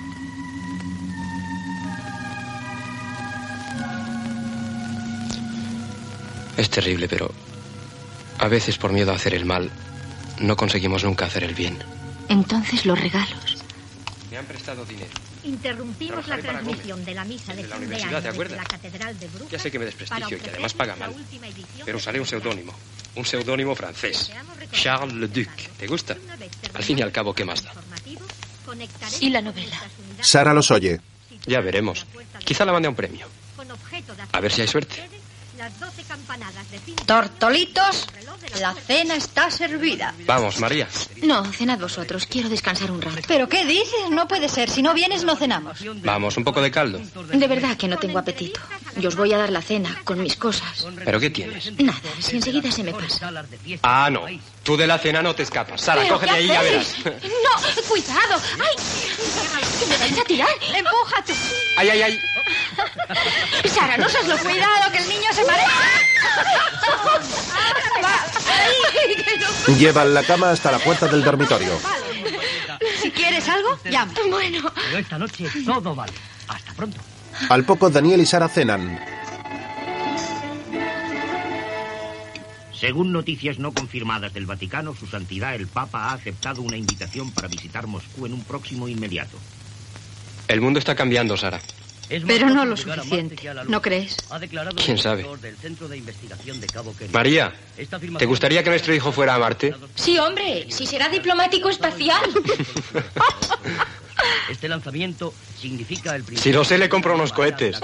Es terrible, pero a veces por miedo a hacer el mal, no conseguimos nunca hacer el bien. Entonces los regalos. Me han prestado dinero. Interrumpimos la Trabajaré transmisión de la misa de Desde la de universidad, año ¿te acuerdas? la Catedral de Brujas Ya sé que me desprestigio y que además paga mal. Pero usaré un seudónimo. Un seudónimo francés. Charles Le Duc. ¿Te gusta? Al fin y al cabo, ¿qué más da? ¿Y la novela? Sara los oye. Ya veremos. Quizá la mande a un premio. A ver si hay suerte. las 12 campanadas de fin Tortolitos, la cena está servida. Vamos, María. No, cenad vosotros. Quiero descansar un rato. ¿Pero qué dices? No puede ser. Si no vienes, no cenamos. Vamos, un poco de caldo. De verdad que no tengo apetito. Yo os voy a dar la cena con mis cosas. ¿Pero qué tienes? Nada, si enseguida se me pasa. Ah, no. Tú de la cena no te escapas. Sara, ¿Pero cógete qué ahí y ya verás. No, cuidado. ¡Ay! ¡Que me vais a tirar! ¡Empuja tú! Ay, ay, ay. Sara, no seas lo cuidado, que el niño se marea. Llevan la cama hasta la puerta del dormitorio. Si quieres algo, llama. Bueno. Pero esta noche todo vale. Hasta pronto. Al poco Daniel y Sara cenan. Según noticias no confirmadas del Vaticano, Su Santidad el Papa ha aceptado una invitación para visitar Moscú en un próximo inmediato. El mundo está cambiando, Sara. Pero no lo suficiente. ¿No crees? Ha declarado ¿Quién sabe? director del Centro de Investigación de Cabo Querido. María, ¿te gustaría que nuestro hijo fuera a Marte? Sí, hombre. Si será diplomático espacial. Este lanzamiento significa el Si lo sé, le compro unos cohetes.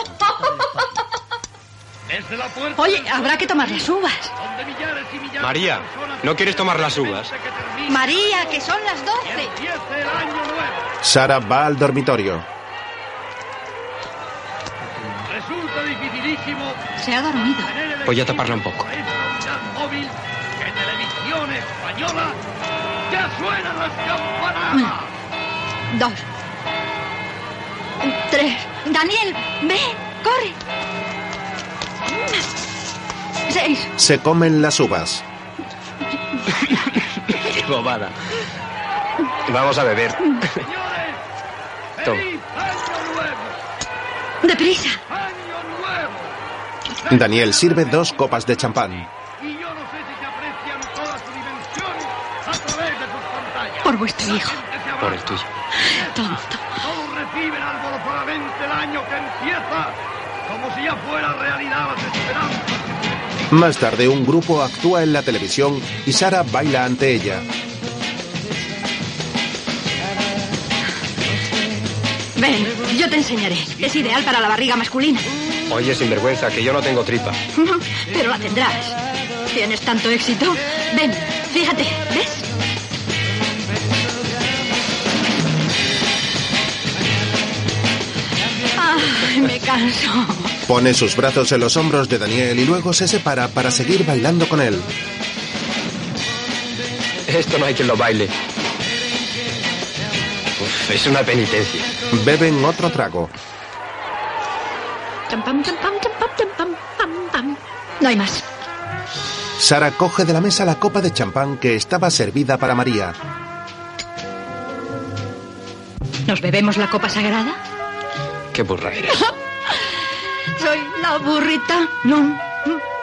Desde la puerta Oye, habrá que tomar las uvas. donde millares y millares María, ¿no quieres tomar las uvas? María, que son las doce. empiece el año nuevo. Sara va al dormitorio. Resulta dificilísimo Se ha dormido. Voy a taparla un poco. esta unidad móvil que televisión española ya suenan las campanadas. Dos. Tres. Daniel, ven, corre. Seis. Se comen las uvas. Qué [LAUGHS] bobada. Vamos a beber. Toma. Deprisa. Daniel sirve dos copas de champán. Y yo no sé si se aprecian toda su dimensión a través de sus pantallas. Por vuestro hijo. Por el tuyo. Tonto. Todos reciben alborotadamente el año que empieza, como si ya fuera realidad las esperanzas. Más tarde un grupo actúa en la televisión y Sara baila ante ella. Ven, yo te enseñaré. Es ideal para la barriga masculina. Oye, sinvergüenza, que yo no tengo tripa. [LAUGHS] Pero la tendrás. Tienes tanto éxito. Ven, fíjate, ¿ves? [LAUGHS] me canso. Pone sus brazos en los hombros de Daniel y luego se separa para seguir bailando con él. Esto no hay quien lo baile. Uf, es una penitencia. Beben otro trago. Champam, champam, champam, champam, pam, pam. No hay más. Sara coge de la mesa la copa de champán que estaba servida para María. ¿Nos bebemos la copa sagrada? Qué burra eres. [LAUGHS] Soy la burrita. No.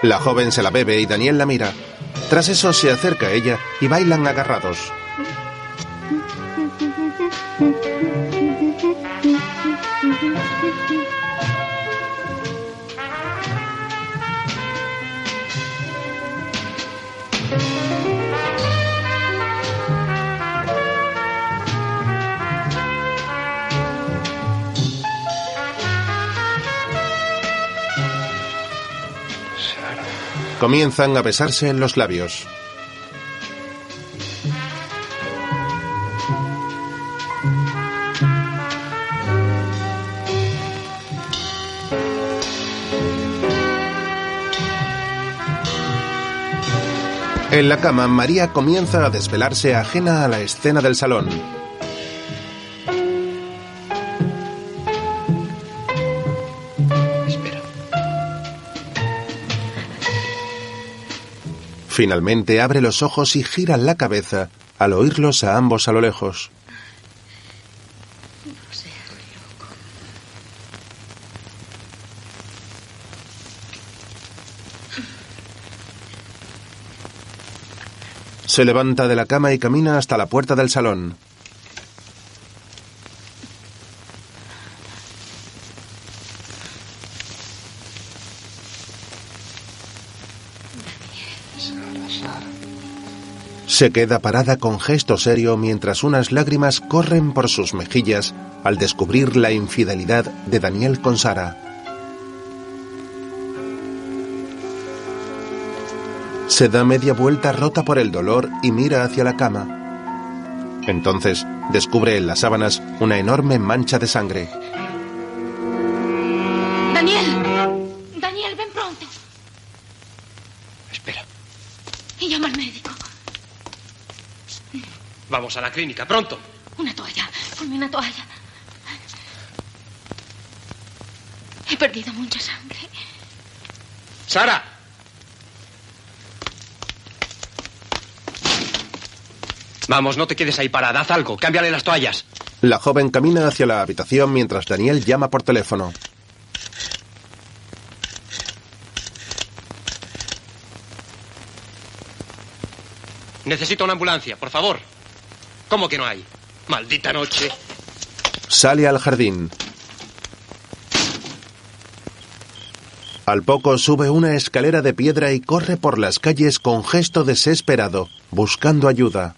La joven se la bebe y Daniel la mira. Tras eso se acerca a ella y bailan agarrados. Comienzan a besarse en los labios. En la cama, María comienza a desvelarse ajena a la escena del salón. Finalmente abre los ojos y gira la cabeza al oírlos a ambos a lo lejos. Se levanta de la cama y camina hasta la puerta del salón. Se queda parada con gesto serio mientras unas lágrimas corren por sus mejillas al descubrir la infidelidad de Daniel con Sara. Se da media vuelta rota por el dolor y mira hacia la cama. Entonces descubre en las sábanas una enorme mancha de sangre. Daniel. Daniel, ven pronto. Espera. Y llama al médico. Vamos a la clínica, pronto. Una toalla. Ponme una toalla. He perdido mucha sangre. Sara. Vamos, no te quedes ahí parada. Haz algo. Cámbiale las toallas. La joven camina hacia la habitación mientras Daniel llama por teléfono. Necesito una ambulancia, por favor. ¿Cómo que no hay? Maldita noche. Sale al jardín. Al poco sube una escalera de piedra y corre por las calles con gesto desesperado, buscando ayuda.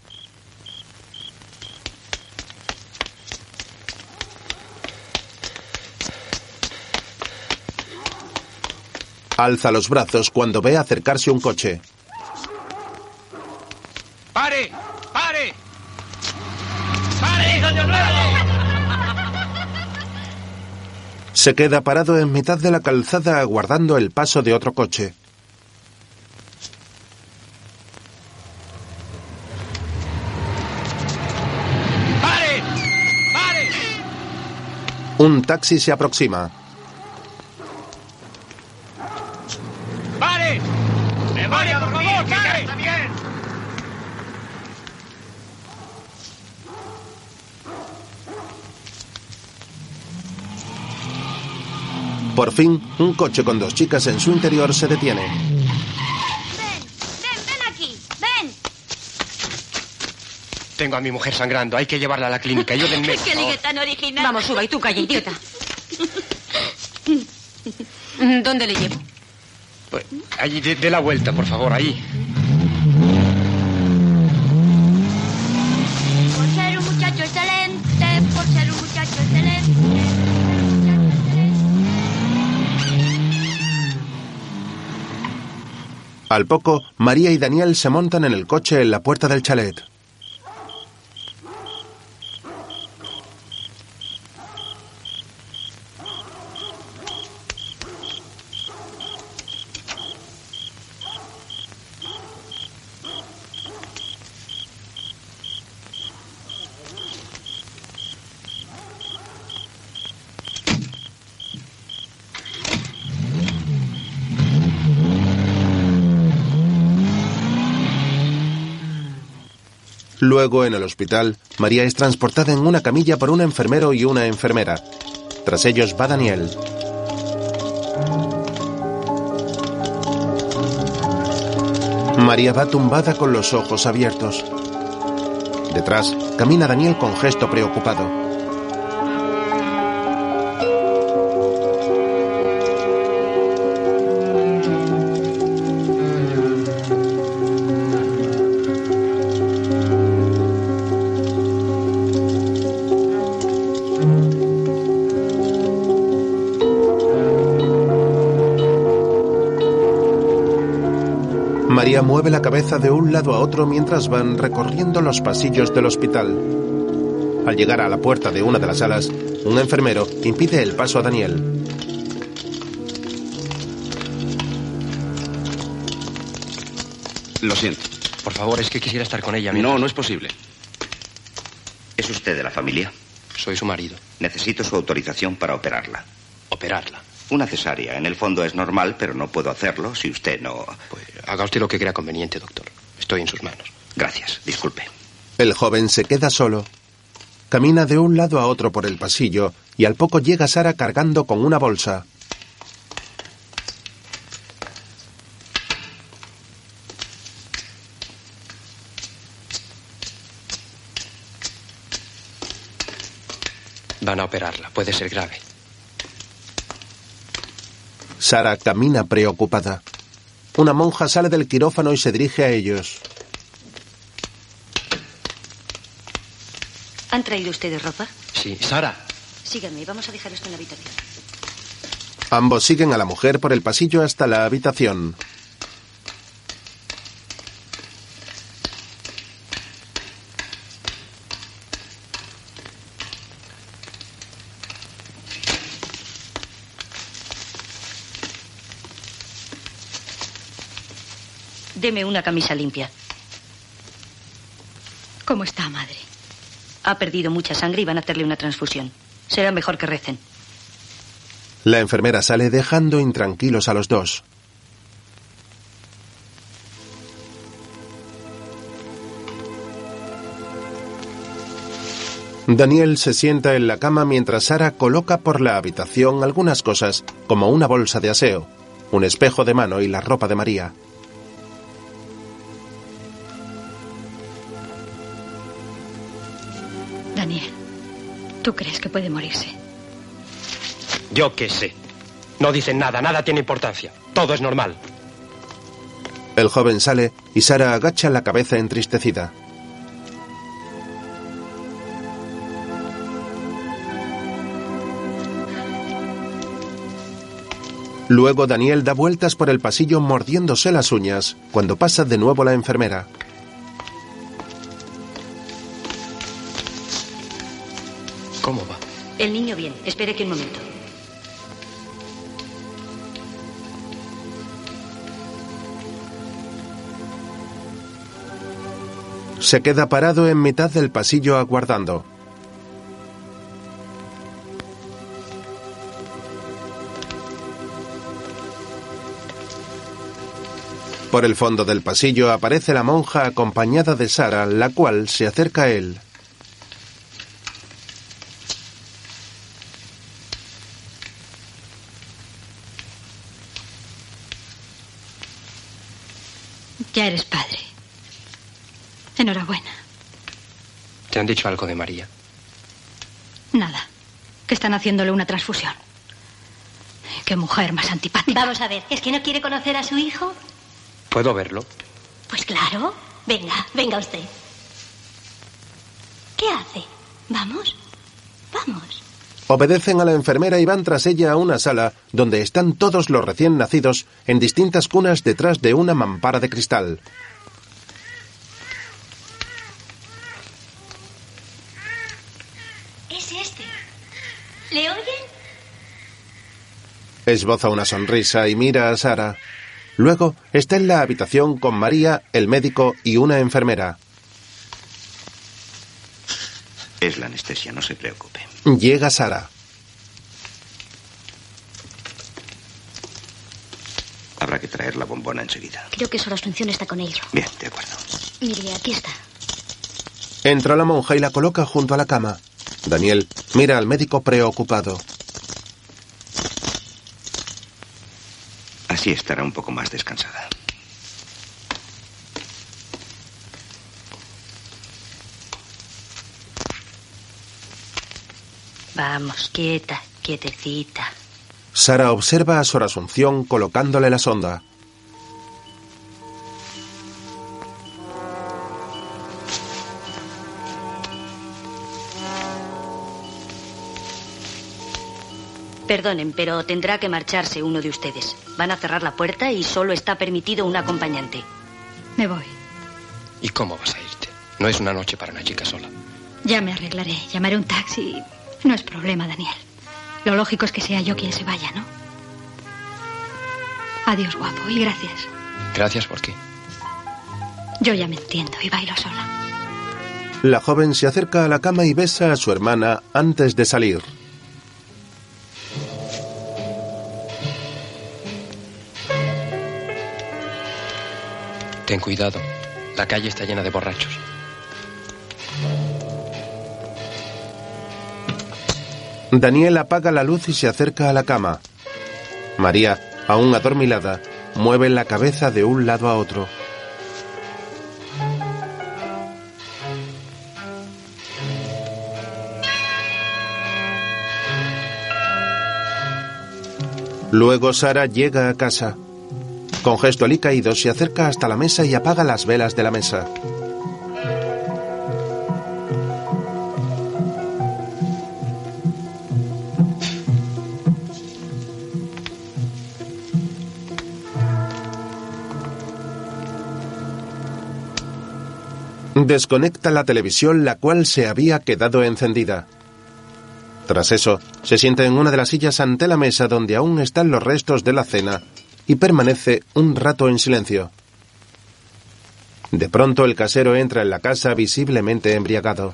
Alza los brazos cuando ve acercarse un coche. ¡Pare! ¡Pare! ¡Pare, hijo de Se queda parado en mitad de la calzada aguardando el paso de otro coche. ¡Pare! ¡Pare! Un taxi se aproxima. ¡Pare! ¡Me voy a dormir, por favor, que ya está bien! Por fin, un coche con dos chicas en su interior se detiene. Ven, ven aquí, ven. Tengo a mi mujer sangrando. Hay que llevarla a la clínica. Yo médico. [LAUGHS] ¡Qué ligue tan original! Vamos, suba y tú calla, idiota. [LAUGHS] ¿Dónde le llevo? Pues, allí, de, de la vuelta, por favor, ahí. Al poco, María y Daniel se montan en el coche en la puerta del chalet. Luego, en el hospital, María es transportada en una camilla por un enfermero y una enfermera. Tras ellos va Daniel. María va tumbada con los ojos abiertos. Detrás, camina Daniel con gesto preocupado. María mueve la cabeza de un lado a otro mientras van recorriendo los pasillos del hospital. Al llegar a la puerta de una de las salas, un enfermero impide el paso a Daniel. Lo siento. Por favor, es que quisiera estar con ella. No, no es posible. ¿Es usted de la familia? Soy su marido. Necesito su autorización para operarla. ¿Operarla? Una cesárea. En el fondo es normal, pero no puedo hacerlo si usted no... Pues haga usted lo que crea conveniente, doctor. Estoy en sus manos. Gracias. Disculpe. El joven se queda solo. Camina de un lado a otro por el pasillo y al poco llega Sara cargando con una bolsa. Van a operarla. Puede ser grave. Sara camina preocupada. Una monja sale del quirófano y se dirige a ellos. ¿Han traído ustedes ropa? Sí, Sara. Síganme, vamos a dejar esto en la habitación. Ambos siguen a la mujer por el pasillo hasta la habitación. Deme una camisa limpia. ¿Cómo está, madre? Ha perdido mucha sangre y van a hacerle una transfusión. Será mejor que recen. La enfermera sale dejando intranquilos a los dos. Daniel se sienta en la cama mientras Sara coloca por la habitación algunas cosas, como una bolsa de aseo, un espejo de mano y la ropa de María. ¿Tú crees que puede morirse? Yo qué sé. No dicen nada, nada tiene importancia. Todo es normal. El joven sale y Sara agacha la cabeza entristecida. Luego Daniel da vueltas por el pasillo mordiéndose las uñas cuando pasa de nuevo la enfermera. El niño bien. Espere que un momento. Se queda parado en mitad del pasillo aguardando. Por el fondo del pasillo aparece la monja acompañada de Sara, la cual se acerca a él. Ya eres padre. Enhorabuena. ¿Te han dicho algo de María? Nada. Que están haciéndole una transfusión. Qué mujer más antipática. Vamos a ver, ¿es que no quiere conocer a su hijo? ¿Puedo verlo? Pues claro. Venga, venga usted. ¿Qué hace? ¿Vamos? Obedecen a la enfermera y van tras ella a una sala donde están todos los recién nacidos en distintas cunas detrás de una mampara de cristal. Es este. ¿Le oyen? Esboza una sonrisa y mira a Sara. Luego está en la habitación con María, el médico y una enfermera. Es la anestesia, no se preocupe. Llega Sara. Habrá que traer la bombona enseguida. Creo que Sor Asunción está con ello. Bien, de acuerdo. Mire, aquí está. Entra la monja y la coloca junto a la cama. Daniel mira al médico preocupado. Así estará un poco más descansada. Vamos, quieta, quietecita. Sara observa a Sor Asunción colocándole la sonda. Perdonen, pero tendrá que marcharse uno de ustedes. Van a cerrar la puerta y solo está permitido un acompañante. Me voy. ¿Y cómo vas a irte? No es una noche para una chica sola. Ya me arreglaré. Llamaré un taxi. No es problema, Daniel. Lo lógico es que sea yo quien se vaya, ¿no? Adiós, guapo, y gracias. Gracias por qué. Yo ya me entiendo y bailo sola. La joven se acerca a la cama y besa a su hermana antes de salir. Ten cuidado. La calle está llena de borrachos. Daniel apaga la luz y se acerca a la cama. María, aún adormilada, mueve la cabeza de un lado a otro. Luego Sara llega a casa. Con gesto alicaído se acerca hasta la mesa y apaga las velas de la mesa. Desconecta la televisión la cual se había quedado encendida. Tras eso, se sienta en una de las sillas ante la mesa donde aún están los restos de la cena y permanece un rato en silencio. De pronto el casero entra en la casa visiblemente embriagado.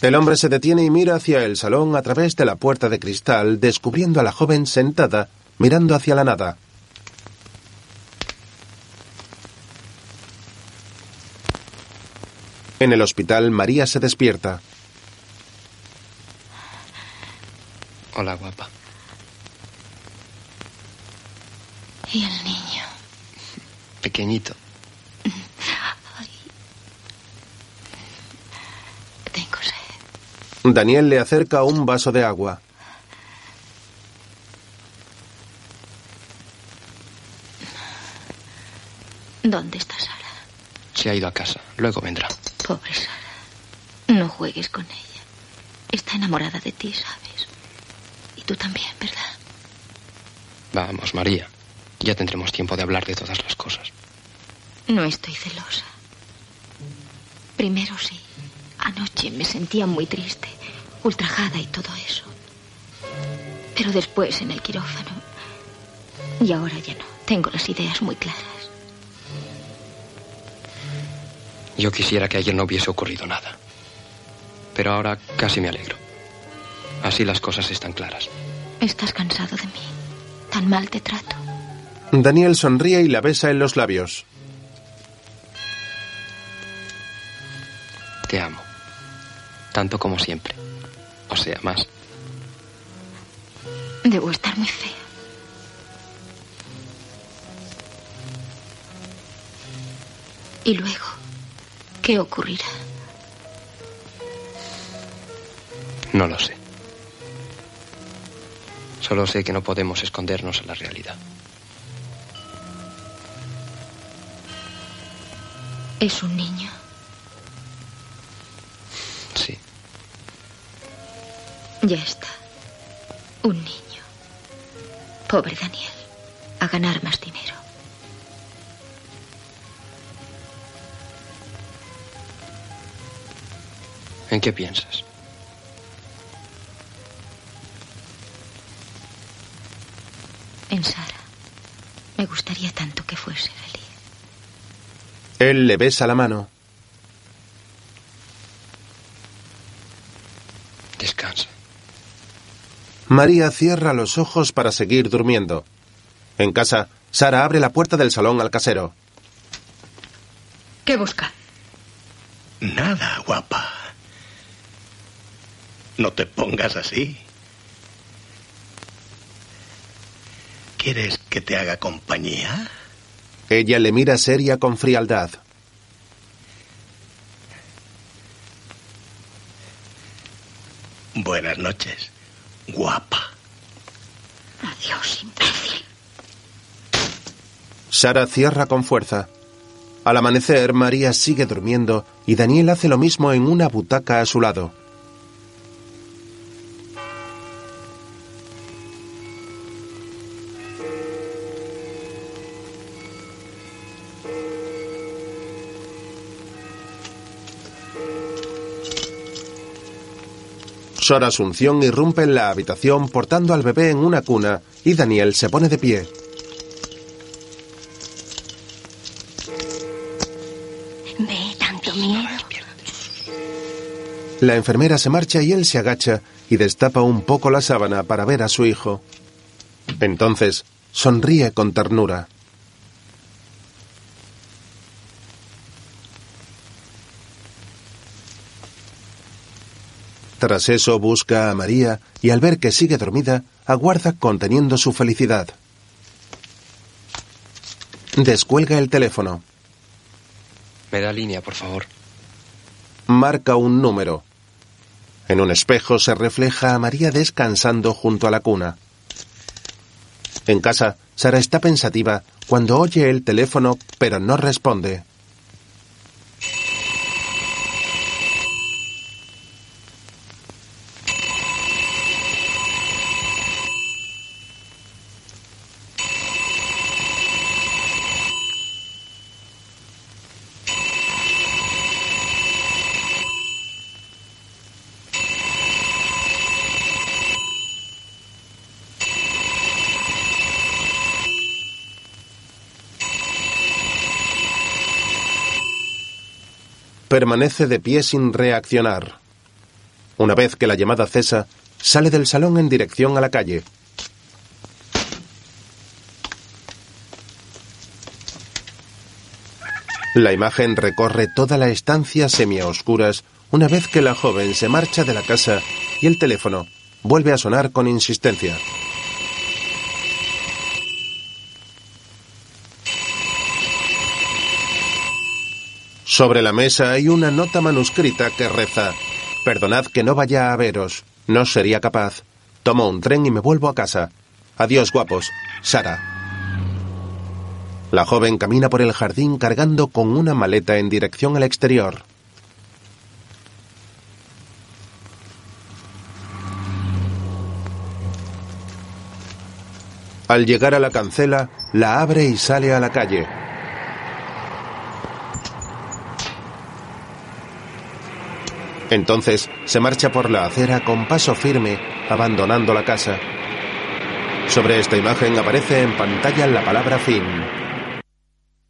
El hombre se detiene y mira hacia el salón a través de la puerta de cristal, descubriendo a la joven sentada, mirando hacia la nada. En el hospital, María se despierta. Hola, guapa. ¿Y el niño? Pequeñito. Tengo sed. Daniel le acerca un vaso de agua. ¿Dónde está Sara? Se ha ido a casa. Luego vendrá. Pobre Sara. No juegues con ella. Está enamorada de ti, ¿sabes? Y tú también, ¿verdad? Vamos, María. Ya tendremos tiempo de hablar de todas las cosas. No estoy celosa. Primero sí. Anoche me sentía muy triste, ultrajada y todo eso. Pero después en el quirófano. Y ahora ya no. Tengo las ideas muy claras. Yo quisiera que ayer no hubiese ocurrido nada. Pero ahora casi me alegro. Así las cosas están claras. Estás cansado de mí. Tan mal te trato. Daniel sonríe y la besa en los labios. Te amo. Tanto como siempre. O sea, más. Debo estar muy fea. Y luego, ¿qué ocurrirá? No lo sé. Solo sé que no podemos escondernos a la realidad. Es un niño. Sí. Ya está. Un niño. Pobre Daniel. A ganar más dinero. ¿En qué piensas? En Sara. Me gustaría tanto que fuese feliz. Él le besa la mano. Descansa. María cierra los ojos para seguir durmiendo. En casa, Sara abre la puerta del salón al casero. ¿Qué busca? Nada, guapa. No te pongas así. ¿Quieres que te haga compañía? Ella le mira seria con frialdad. Buenas noches, guapa. Adiós, imbécil. Sara cierra con fuerza. Al amanecer, María sigue durmiendo y Daniel hace lo mismo en una butaca a su lado. Sor Asunción irrumpe en la habitación portando al bebé en una cuna y Daniel se pone de pie. Ve, tanto miedo. La enfermera se marcha y él se agacha y destapa un poco la sábana para ver a su hijo. Entonces, sonríe con ternura. Tras eso busca a María y al ver que sigue dormida, aguarda conteniendo su felicidad. Descuelga el teléfono. Me da línea, por favor. Marca un número. En un espejo se refleja a María descansando junto a la cuna. En casa, Sara está pensativa cuando oye el teléfono, pero no responde. Permanece de pie sin reaccionar. Una vez que la llamada cesa, sale del salón en dirección a la calle. La imagen recorre toda la estancia semioscuras una vez que la joven se marcha de la casa y el teléfono vuelve a sonar con insistencia. Sobre la mesa hay una nota manuscrita que reza Perdonad que no vaya a veros. No sería capaz. Tomo un tren y me vuelvo a casa. Adiós, guapos. Sara. La joven camina por el jardín cargando con una maleta en dirección al exterior. Al llegar a la cancela, la abre y sale a la calle. Entonces se marcha por la acera con paso firme, abandonando la casa. Sobre esta imagen aparece en pantalla la palabra fin.